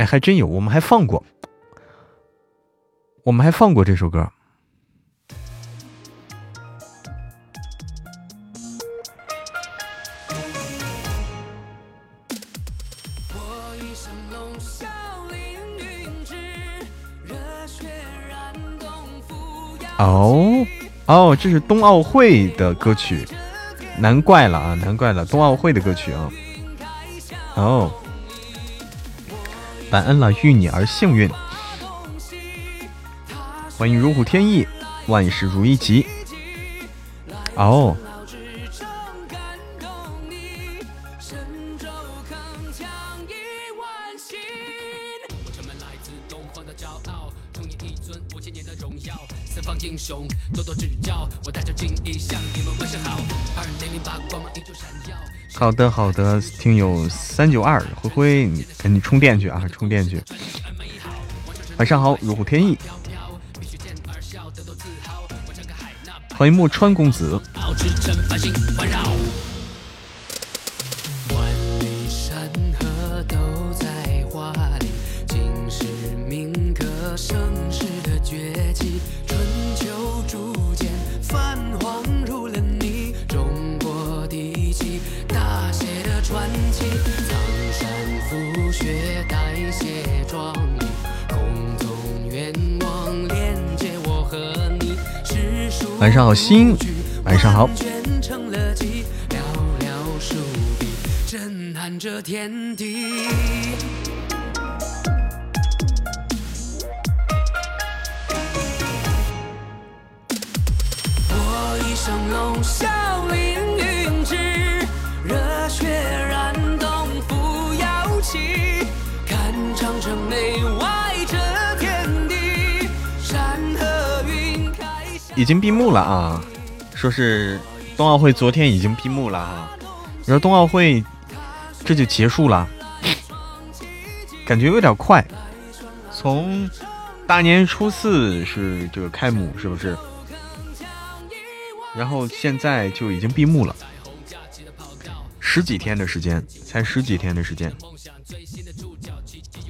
哎，还真有，我们还放过，我们还放过这首歌。哦哦，这是冬奥会的歌曲，难怪了啊，难怪了，冬奥会的歌曲啊。哦，感恩了，遇你而幸运。欢迎如虎添翼，万事如意吉。哦，多多指教，我带着敬意向你们好的好的，听友三九二灰灰，你赶紧充电去啊，充电去。晚上好，如虎添翼。欢迎木川公子。晚上好，心。晚上好。已经闭幕了啊！说是冬奥会昨天已经闭幕了啊。你说冬奥会这就结束了，感觉有点快。从大年初四是这个开幕，是不是？然后现在就已经闭幕了，十几天的时间，才十几天的时间。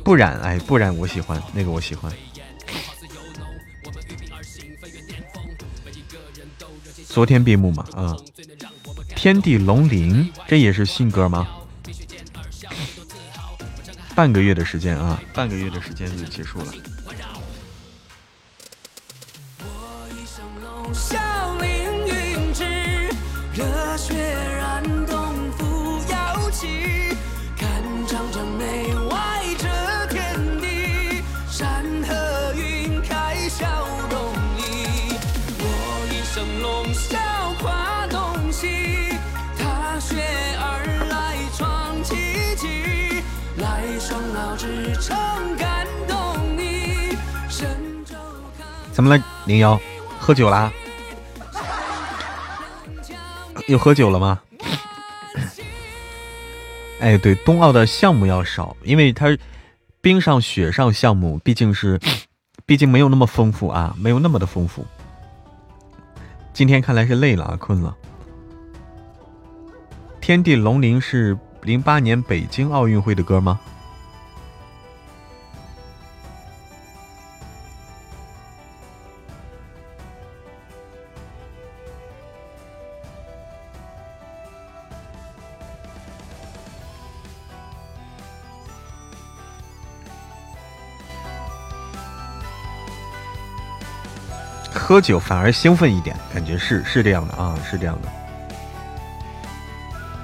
不染，哎，不染，我喜欢那个，我喜欢。昨天闭幕嘛，啊、天地龙鳞，这也是新歌吗？半个月的时间啊，半个月的时间就结束了。怎么了，零幺？喝酒啦？又喝酒了吗？哎，对，冬奥的项目要少，因为它冰上、雪上项目毕竟是，毕竟没有那么丰富啊，没有那么的丰富。今天看来是累了啊，困了。天地龙鳞是零八年北京奥运会的歌吗？喝酒反而兴奋一点，感觉是是这样的啊，是这样的。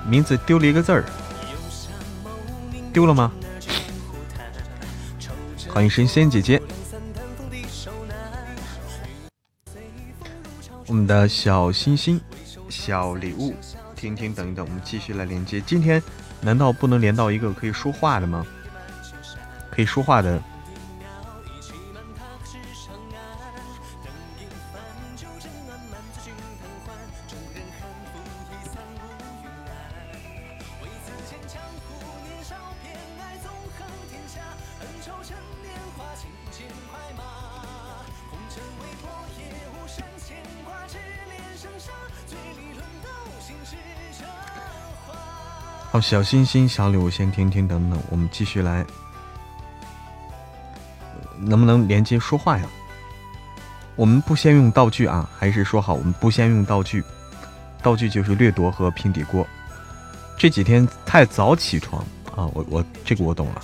名字丢了一个字儿，丢了吗？欢迎神仙姐姐，我们的小星星、小礼物，听听等一等，我们继续来连接。今天难道不能连到一个可以说话的吗？可以说话的。好，小星星、小礼物先听听，等等，我们继续来，能不能连接说话呀？我们不先用道具啊，还是说好我们不先用道具？道具就是掠夺和平底锅。这几天太早起床啊，我我这个我懂了。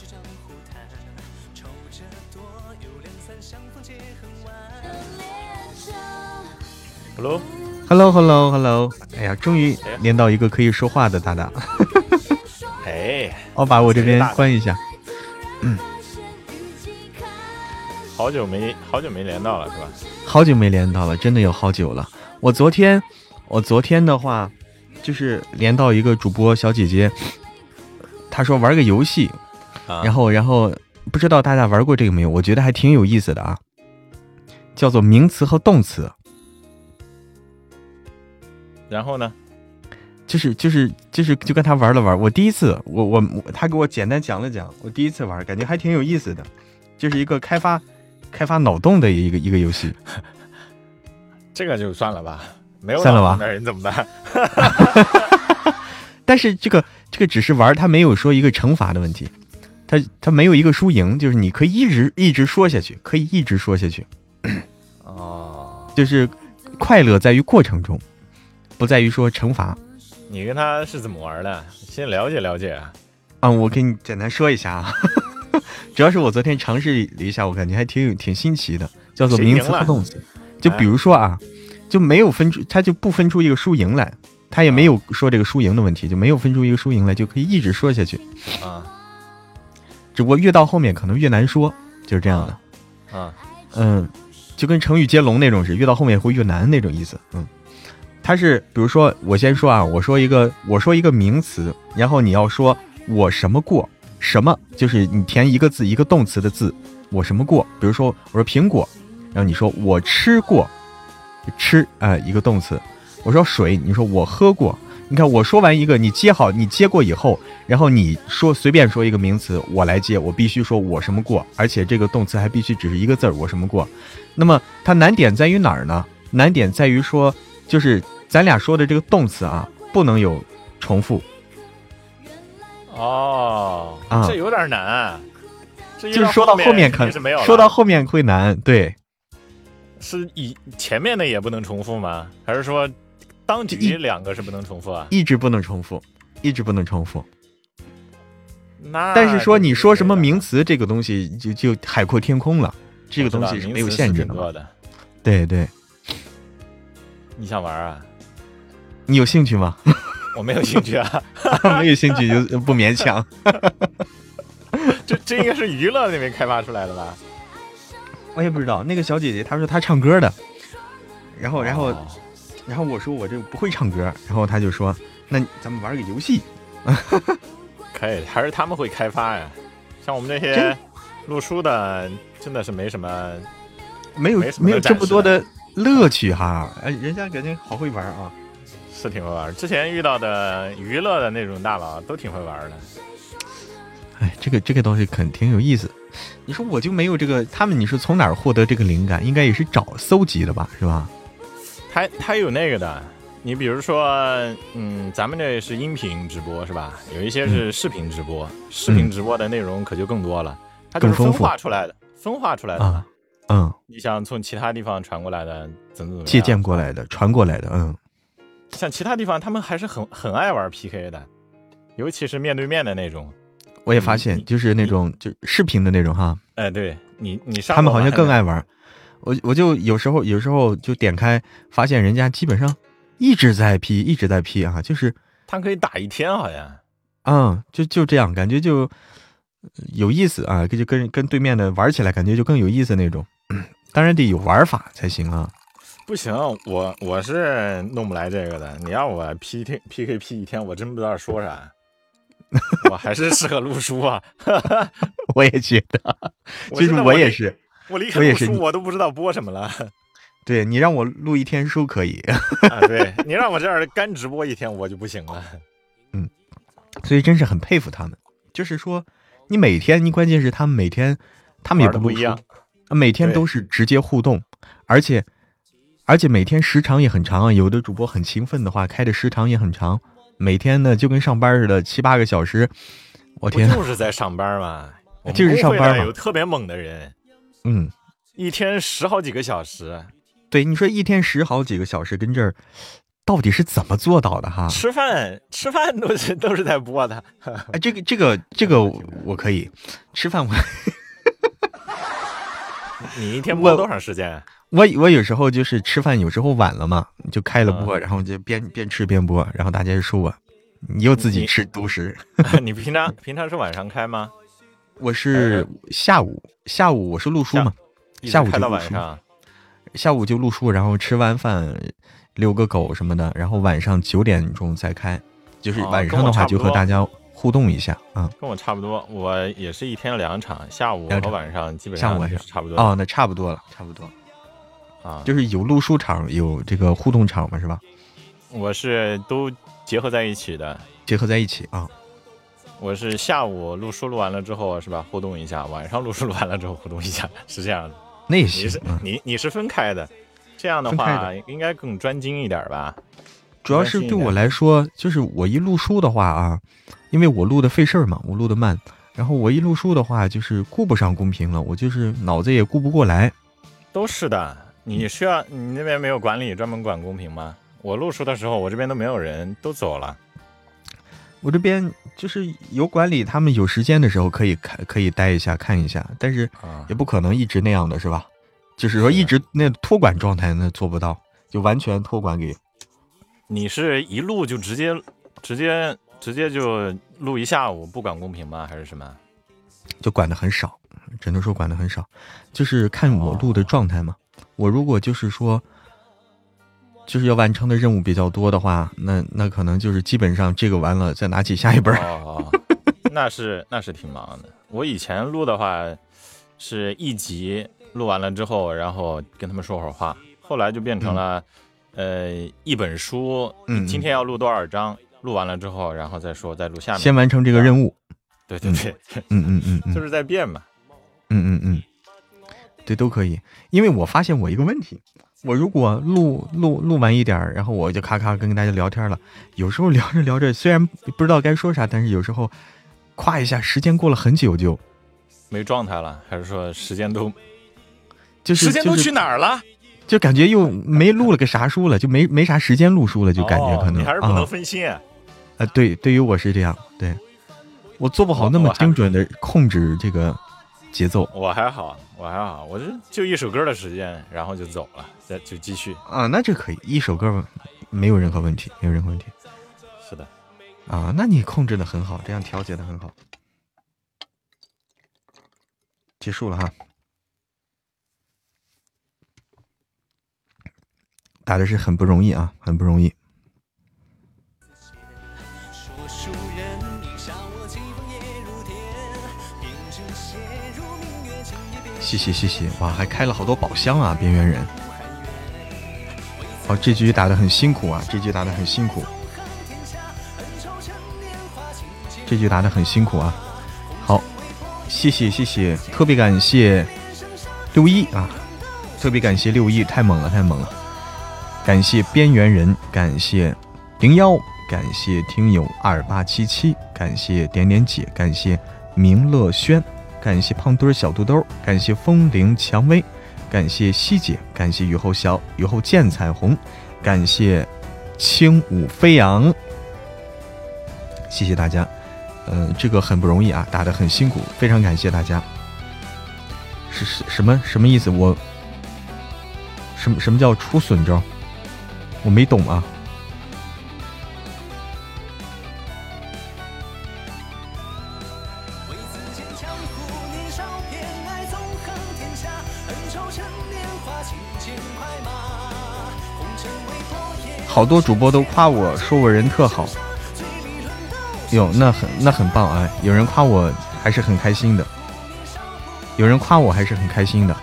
Hello，Hello Hello Hello，哎呀，终于连到一个可以说话的大大。哎，我把我这边关一下。嗯好久没好久没连到了是吧？好久没连到了，真的有好久了。我昨天，我昨天的话，就是连到一个主播小姐姐，她说玩个游戏，啊，然后然后不知道大家玩过这个没有？我觉得还挺有意思的啊，叫做名词和动词，然后呢？就是就是就是就跟他玩了玩。我第一次，我我我他给我简单讲了讲，我第一次玩，感觉还挺有意思的，就是一个开发开发脑洞的一个一个游戏。这个就算了吧，没有算了吧脑洞的人怎么办？但是这个这个只是玩，他没有说一个惩罚的问题，他他没有一个输赢，就是你可以一直一直说下去，可以一直说下去，哦，就是快乐在于过程中，不在于说惩罚。你跟他是怎么玩的？先了解了解啊。啊、我给你简单说一下啊，主要是我昨天尝试了一下，我感觉还挺有挺新奇的，叫做名词和动词。就比如说啊，就没有分出，他就不分出一个输赢来，他也没有说这个输赢的问题，就没有分出一个输赢来，就可以一直说下去。啊只不过越到后面可能越难说，就是这样的。啊，嗯，就跟成语接龙那种是，越到后面会越难那种意思。嗯，它是比如说我先说啊，我说一个我说一个名词，然后你要说我什么过什么，就是你填一个字一个动词的字，我什么过。比如说我说苹果，然后你说我吃过，吃啊、一个动词。我说水，你说我喝过。你看我说完一个，你接好，你接过以后，然后你说随便说一个名词，我来接，我必须说我什么过，而且这个动词还必须只是一个字儿，我什么过。那么它难点在于哪儿呢？难点在于说，就是咱俩说的这个动词啊，不能有重复，哦，啊这有点难。就是说到后面面可能。说到后面会难。对，是以前面的也不能重复吗？还是说当一局两个是不能重复啊？一直不能重复，一直不能重复。那但是说你说什么名名词这个东西就就海阔天空了，这个东西是没有限制。的的。对对，你想玩啊？你有兴趣吗？我没有兴趣啊。没有兴趣就不勉强。这这应该是娱乐那边开发出来的吧？我也不知道，那个小姐姐她说她唱歌的，然后然后哦然后我说我这不会唱歌，然后她就说那咱们玩个游戏。可以，还是他们会开发呀。像我们这些录书的，真的是没什么。没有没没有这么多的乐趣哈，哎，人家感觉好会玩啊。是挺会玩，之前遇到的娱乐的那种大佬都挺会玩的。哎，这个这个东西肯挺有意思。你说我就没有这个，他们你是从哪儿获得这个灵感？应该也是找搜集的吧，是吧？他他有那个的，你比如说，嗯，咱们这是音频直播是吧？有一些是视频直播，视频直播的内容可就更多了，它就是分化出来的，分化出来的。啊，嗯，你想从其他地方传过来的，怎么怎么样借鉴过来的，传过来的，嗯，像其他地方，他们还是很很爱玩 PK 的，尤其是面对面的那种。我也发现就是那种就视频的那种哈，哎，对你你上他们好像更爱玩。我我就有时候有时候就点开，发现人家基本上一直在 P，一直在 P 啊，就是他可以打一天，好像。嗯，就就这样，感觉就呃有意思啊，就跟跟对面的玩起来，感觉就更有意思那种。当然得有玩法才行啊。不行，我我是弄不来这个的。你让我 P T P K P 一天，我真不知道说啥。我还是适合录书啊。我也觉得，就是真的离我也是，我离开录书，我也是我都不知道播什么了 对你让我录一天书可以，啊！对你让我这样干直播一天，我就不行了。嗯所以真是很佩服他们。就是说，你每天，你关键是他们每天，他们也不一样，啊每天都是直接互动，而且而且每天时长也很长啊。有的主播很勤奋的话，开的时长也很长，每天呢就跟上班似的，七八个小时。我我天，就是在上班嘛，就是上班有特别猛的人，嗯，一天十好几个小时，对，你说一天十好几个小时跟这儿，到底是怎么做到的哈？吃饭吃饭都是都是在播的。哎，这个这个这个我可以吃饭我。你一天播我多长时间？我我有时候就是吃饭，有时候晚了嘛，就开了播，嗯然后就边边吃边播，然后大家就说我，你又自己吃独食。你平常平常是晚上开吗？我是下午下午我是录书嘛，下午开到晚上。下午就录书，然后吃完饭遛个狗什么的，然后晚上九点钟再开，就是哦晚上的话就和大家互动一下啊。跟我差不多，我也是一天两场，下午和晚上基本上差不多哦，那差不多了，差不多，啊。就是有录书场，有这个互动场嘛，是吧？我是都结合在一起的，结合在一起啊。我是下午录书录完了之后是吧，互动一下，晚上录书录完了之后互动一下，是这样的。那也行嗯，你你是分开的，这样的话应该更专精一点吧？主要是对我来说，就是我一录书的话啊，因为我录的费事儿嘛，我录的慢，然后我一录书的话，就是顾不上公屏了，我就是脑子也顾不过来。都是的，你需要你那边没有管理专门管公屏吗？我录书的时候，我这边都没有人，都走了。我这边就是有管理，他们有时间的时候可以看，可以待一下看一下，但是啊也不可能一直那样的是吧？就是说一直那托管状态那做不到，就完全托管给你是一录就直接直接直接就录一下午，不管公屏吗？还是什么？就管的很少，只能说管的很少，就是看我录的状态嘛。我如果就是说，就是要完成的任务比较多的话，那那可能就是基本上这个完了再拿起下一本儿。哦，那是那是挺忙的。我以前录的话，是一集录完了之后，然后跟他们说会儿话，后来就变成了，呃，一本书，今天要录多少章，录完了之后，然后再说再录下面。先完成这个任务。对对对，嗯嗯嗯嗯，就是在变嘛。嗯嗯嗯，对，都可以。因为我发现我一个问题，我如果录录录完一点儿，然后我就咔咔跟大家聊天了。有时候 聊着聊着，虽然不知道该说啥，但是有时候夸一下，时间过了很久就没状态了，还是说时间都就是时间都去哪儿了？就感觉又没录了个啥书了，就没没啥时间录书了，就感觉可能、哦你还是不能啊分心。啊，对，对于我是这样，对我做不好那么精准的控制这个节奏我还好，我还好，我就就一首歌的时间，然后就走了，再就继续。啊，那这可以，一首歌没有任何问题，没有任何问题是的，啊，那你控制的很好，这样调节的很好。结束了哈，打的是很不容易啊，很不容易。谢谢谢谢，哇，还开了好多宝箱啊，边缘人。哦，这局打的很辛苦啊，这局打的很辛苦，这局打的很辛苦啊。好，谢谢谢谢，特别感谢六一啊，特别感谢六一，太猛了太猛了。感谢边缘人，感谢零幺，感谢听友二八七七，感谢点点姐，感谢明乐轩，感谢胖墩儿小肚兜，感谢风铃蔷薇，感谢希姐，感谢雨后小雨后见彩虹，感谢轻舞飞扬，谢谢大家，呃，这个很不容易啊，打得很辛苦，非常感谢大家。是是什么什么意思？我什么什么叫出损招？我没懂啊。好多主播都夸我说我人特好，哟，那很那很棒啊！有人夸我还是很开心的，有人夸我还是很开心的，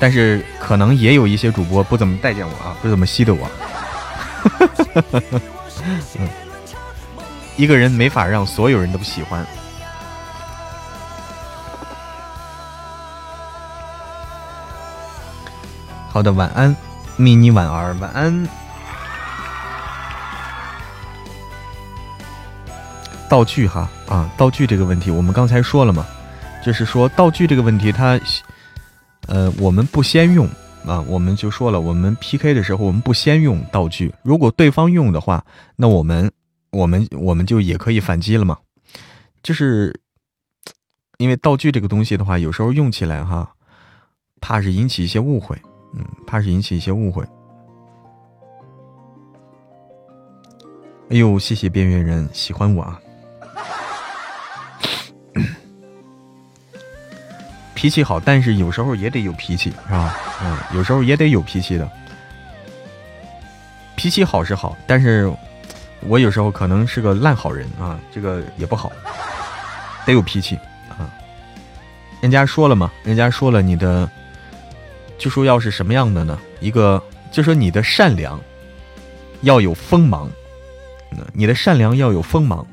但是可能也有一些主播不怎么待见我啊，不怎么稀得我。一个人没法让所有人都喜欢。好的，晚安，迷你婉儿，晚安。道具哈啊，道具这个问题，我们刚才说了嘛，就是说道具这个问题它，呃，我们不先用啊，我们就说了，我们 PK 的时候我们不先用道具，如果对方用的话，那我们我们我们就也可以反击了嘛，就是因为道具这个东西的话，有时候用起来哈，怕是引起一些误会，嗯，怕是引起一些误会。哎呦，谢谢边缘人喜欢我啊！脾气好，但是有时候也得有脾气，是吧？嗯，有时候也得有脾气的。脾气好是好，但是我有时候可能是个烂好人啊，这个也不好，得有脾气啊。人家说了嘛，人家说了，你的就说要是什么样的呢？一个就说你的善良要有锋芒，嗯你的善良要有锋芒。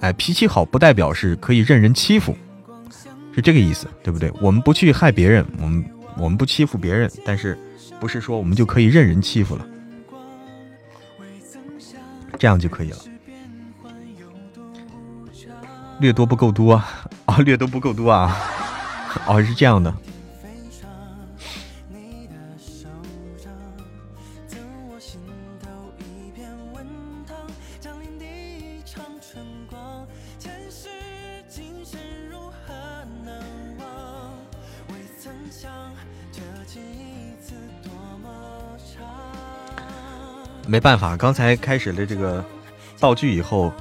哎，脾气好不代表是可以任人欺负，是这个意思，对不对？我们不去害别人，我们我们不欺负别人，但是不是说我们就可以任人欺负了？这样就可以了。略多不够多啊，略多不够多啊，哦，是这样的。没办法，刚才开始了这个道具以后，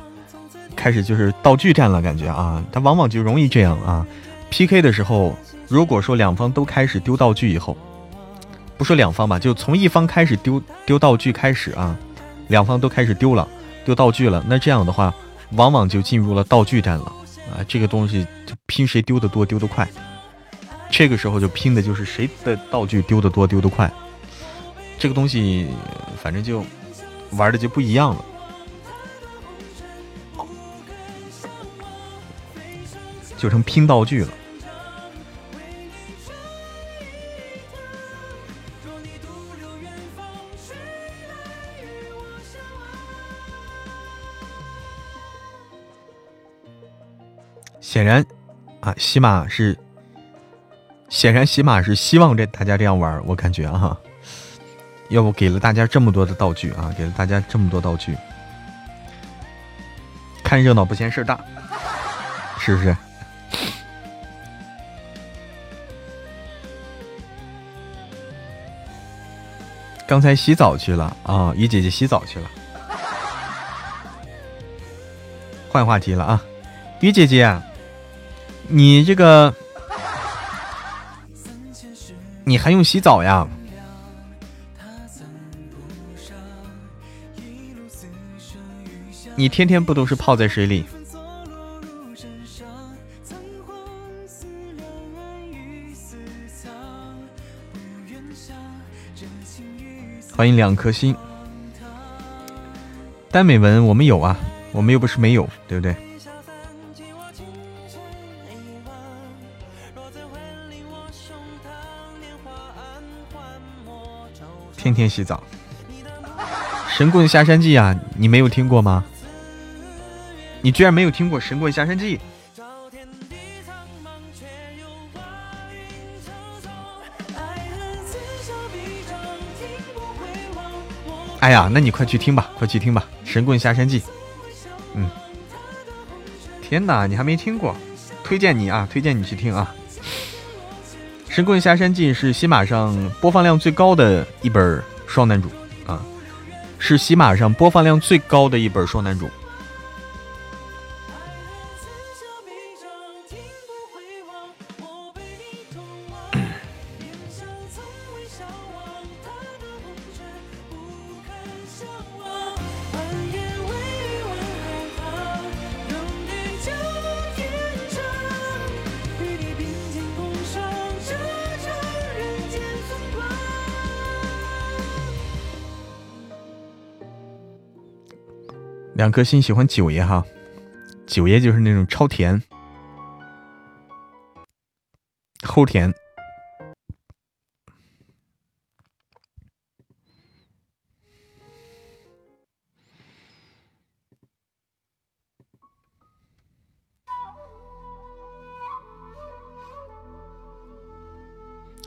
开始就是道具战了，感觉啊，它往往就容易这样啊。PK 的时候，如果说两方都开始丢道具以后，不说两方吧，就从一方开始丢丢道具开始啊，两方都开始丢了丢道具了，那这样的话，往往就进入了道具战了啊。这个东西就拼谁丢的多，丢得快。这个时候就拼的就是谁的道具丢得多，丢得快。这个东西，反正就玩的就不一样了，就成拼道具了。显然，啊，喜马是显然喜马是希望这大家这样玩，我感觉啊。要不给了大家这么多的道具啊，给了大家这么多道具，看热闹不嫌事儿大，是不是？刚才洗澡去了啊，鱼姐姐洗澡去了。换话题了啊，鱼姐姐，你这个你还用洗澡呀？你天天不都是泡在水里？欢迎两颗心，耽美文我们有啊，我们又不是没有，对不对？天天洗澡，《神棍下山记》啊，你没有听过吗？你居然没有听过《神棍下山记》？哎呀，那你快去听吧，快去听吧，《神棍下山记》。嗯，天哪，你还没听过？推荐你啊，推荐你去听啊，《神棍下山记》是喜马上播放量最高的一本双男主啊，是喜马上播放量最高的一本双男主。两颗心喜欢九爷哈，九爷就是那种超甜、齁甜。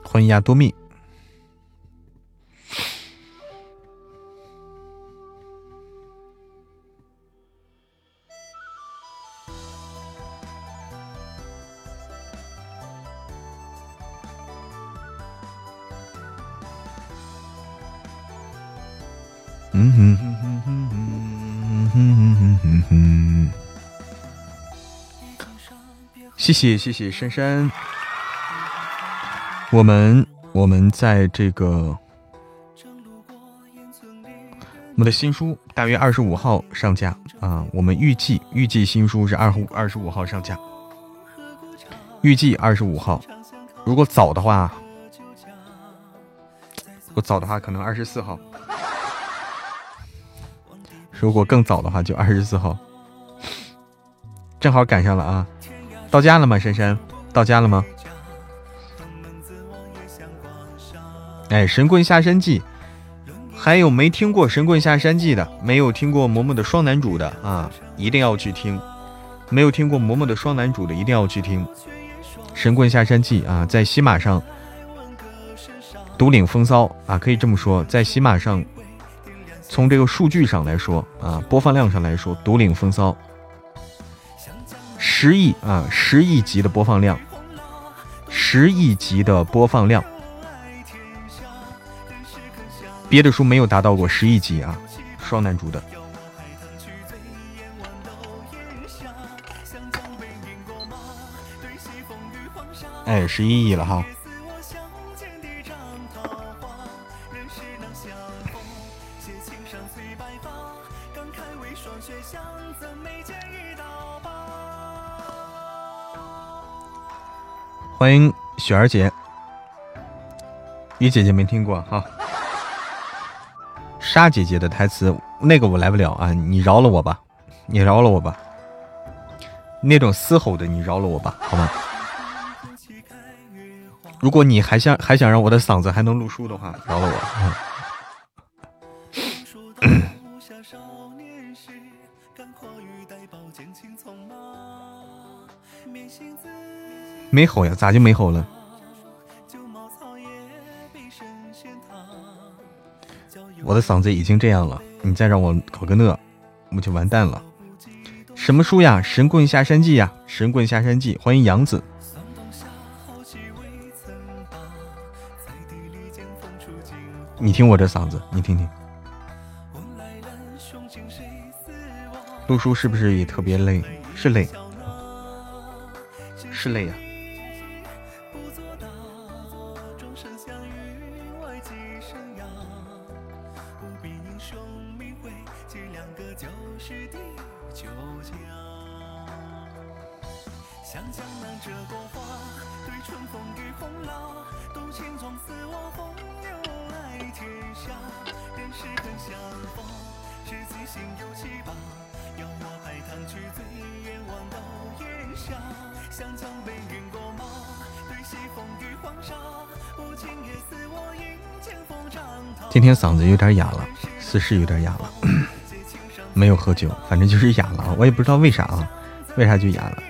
欢迎亚多蜜。谢谢谢谢珊珊，我们我们在这个我们的新书大约二十五号上架啊，我们预计预计新书是二二十五号上架，预计二十五号，如果早的话，如果早的话可能二十四号。如果更早的话，就二十四号，正好赶上了啊！到家了吗，珊珊？到家了吗？哎，《神棍下山记》，还有没听过《神棍下山记》的，没有听过嬷嬷的双男主的啊，一定要去听；没有听过嬷嬷的双男主的，一定要去听《神棍下山记》啊，在喜马上独领风骚啊，可以这么说，在喜马上。从这个数据上来说啊，播放量上来说，独领风骚，十亿啊，十亿级的播放量，十亿级的播放量，别的书没有达到过十亿级啊，双男主的，哎，十一亿了哈。欢迎雪儿姐，雨姐姐没听过哈。沙姐姐的台词那个我来不了啊，你饶了我吧，你饶了我吧。那种嘶吼的，你饶了我吧，好吗？如果你还想还想让我的嗓子还能录书的话，饶了我。没吼呀？咋就没吼了？我的嗓子已经这样了，你再让我搞个那，我就完蛋了。什么书呀？《神棍下山记》呀，《神棍下山记》。欢迎杨子。你听我这嗓子，你听听。录书是不是也特别累？是累，是累呀。天嗓子有点哑了，似是有点哑了，没有喝酒，反正就是哑了，我也不知道为啥啊，为啥就哑了？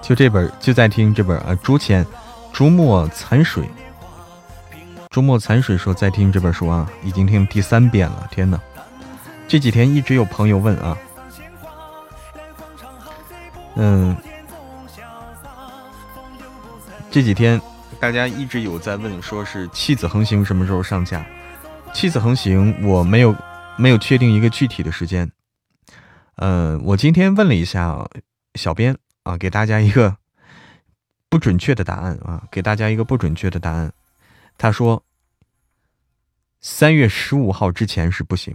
就这本，就在听这本啊，朱谦，朱墨残水，朱墨残水说在听这本书啊，已经听第三遍了，天哪！这几天一直有朋友问啊，嗯。这几天大家一直有在问，说是《弃子横行》什么时候上架？《弃子横行》我没有没有确定一个具体的时间。嗯，我今天问了一下小编啊，给大家一个不准确的答案啊，给大家一个不准确的答案。他说三月十五号之前是不行。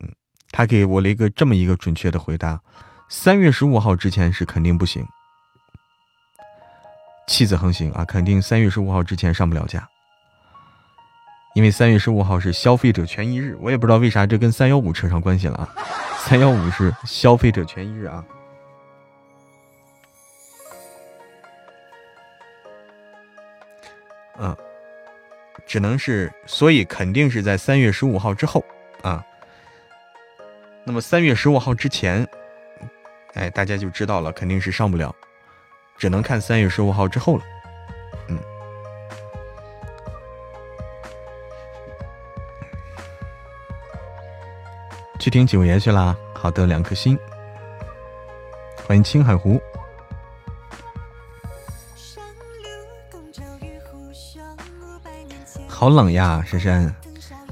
嗯，他给我了一个这么一个准确的回答：三月十五号之前是肯定不行。弃子横行啊，肯定三月十五号之前上不了架，因为三月十五号是消费者权益日，我也不知道为啥这跟三幺五扯上关系了啊。三幺五是消费者权益日啊，嗯，只能是，所以肯定是在三月十五号之后啊。那么三月十五号之前，哎，大家就知道了，肯定是上不了。只能看三月十五号之后了，嗯，去听九爷去啦。好的，两颗心，欢迎青海湖。好冷呀，珊珊，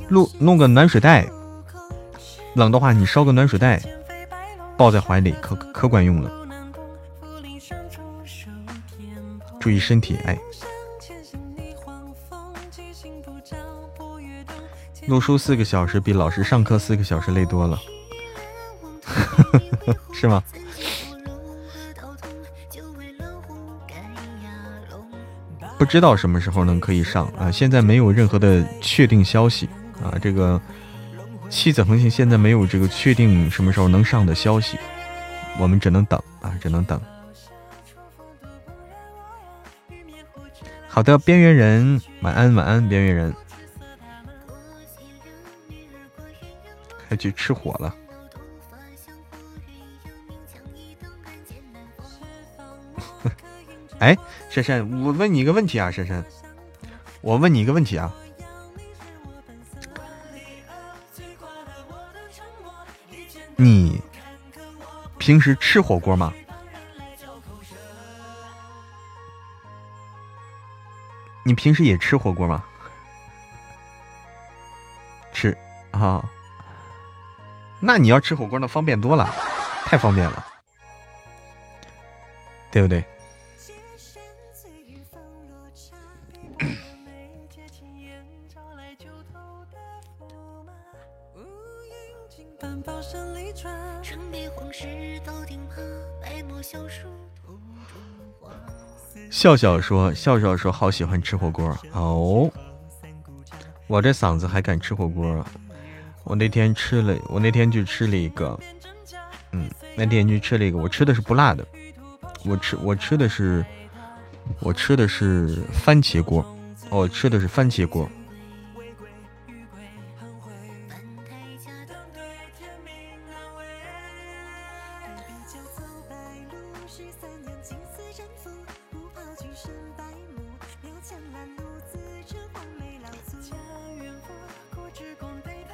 录弄个暖水袋，冷的话你烧个暖水袋，抱在怀里可可管用了。注意身体，哎。录书四个小时比老师上课四个小时累多了，是吗？不知道什么时候能可以上啊？现在没有任何的确定消息啊。这个七子横行现在没有这个确定什么时候能上的消息，我们只能等啊，只能等。好的，边缘人，晚安，晚安，边缘人，快去吃火了。哎，珊珊，我问你一个问题啊，珊珊，我问你一个问题啊，你平时吃火锅吗？你平时也吃火锅吗？吃啊，那你要吃火锅，那方便多了，太方便了，对不对？笑笑说：“笑笑说好喜欢吃火锅。哦，我这嗓子还敢吃火锅？我那天吃了，我那天去吃了一个，嗯，那天去吃了一个，我吃的是不辣的，我吃我吃的是我吃的是番茄锅，哦吃的是番茄锅，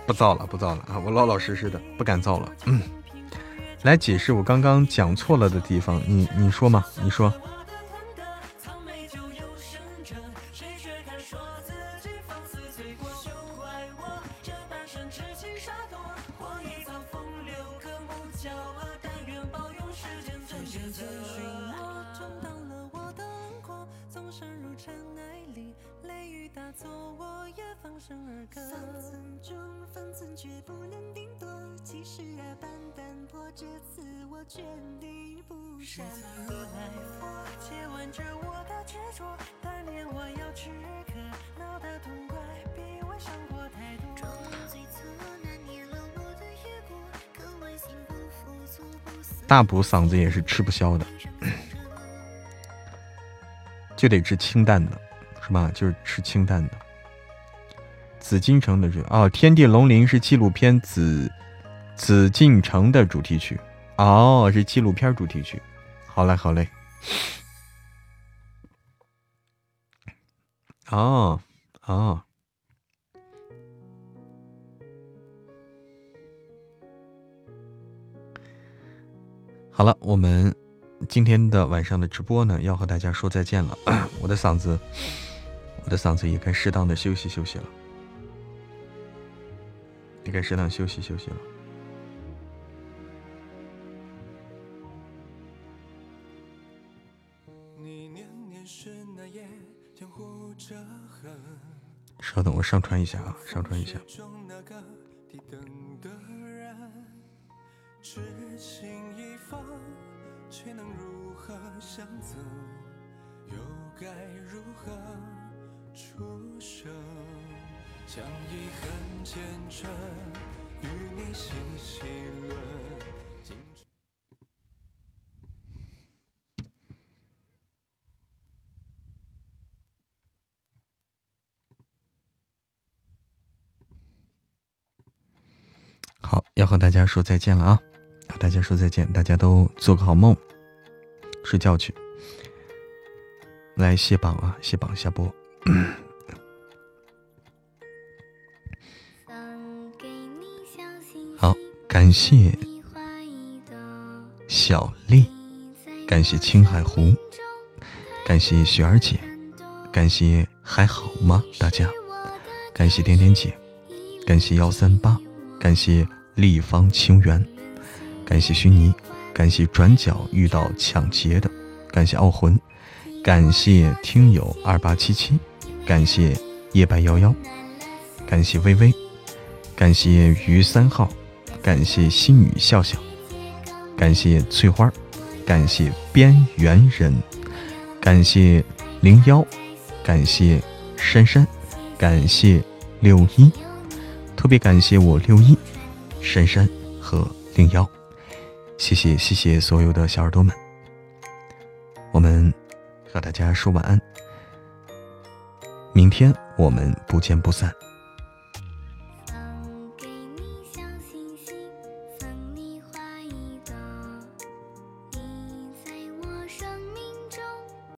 不造了，不造了啊！我老老实实的，不敢造了。嗯，来解释我刚刚讲错了的地方，你你说嘛？你说。大补嗓子也是吃不消的，就得吃清淡的，是吧？就是吃清淡的。紫禁城的这哦，《天地龙鳞》是纪录片《紫紫禁城》的主题曲，哦，是纪录片主题曲。好嘞，好嘞。哦，哦。好了，我们今天的晚上的直播呢，要和大家说再见了。我的嗓子，我的嗓子也该适当的休息休息了，也该适当休息休息了。稍等，我上传一下啊，上传一下。中那个低等的人，痴情一方却能如何相走？又该如何出手？将遗憾剪成与你细细好，要和大家说再见了啊！和大家说再见，大家都做个好梦。睡觉去，来卸榜啊！卸榜下播。好，感谢小丽，感谢青海湖，感谢雪儿姐，感谢还好吗？大家，感谢点点姐，感谢幺三八，感谢立方清源，感谢虚拟。感谢转角遇到抢劫的，感谢傲魂，感谢听友二八七七，感谢夜白幺幺，感谢微微，感谢于三号，感谢心语笑笑，感谢翠花，感谢边缘人，感谢零幺，感谢珊珊，感谢六一，特别感谢我六一、珊珊和零幺。谢谢谢谢所有的小耳朵们，我们和大家说晚安，明天我们不见不散。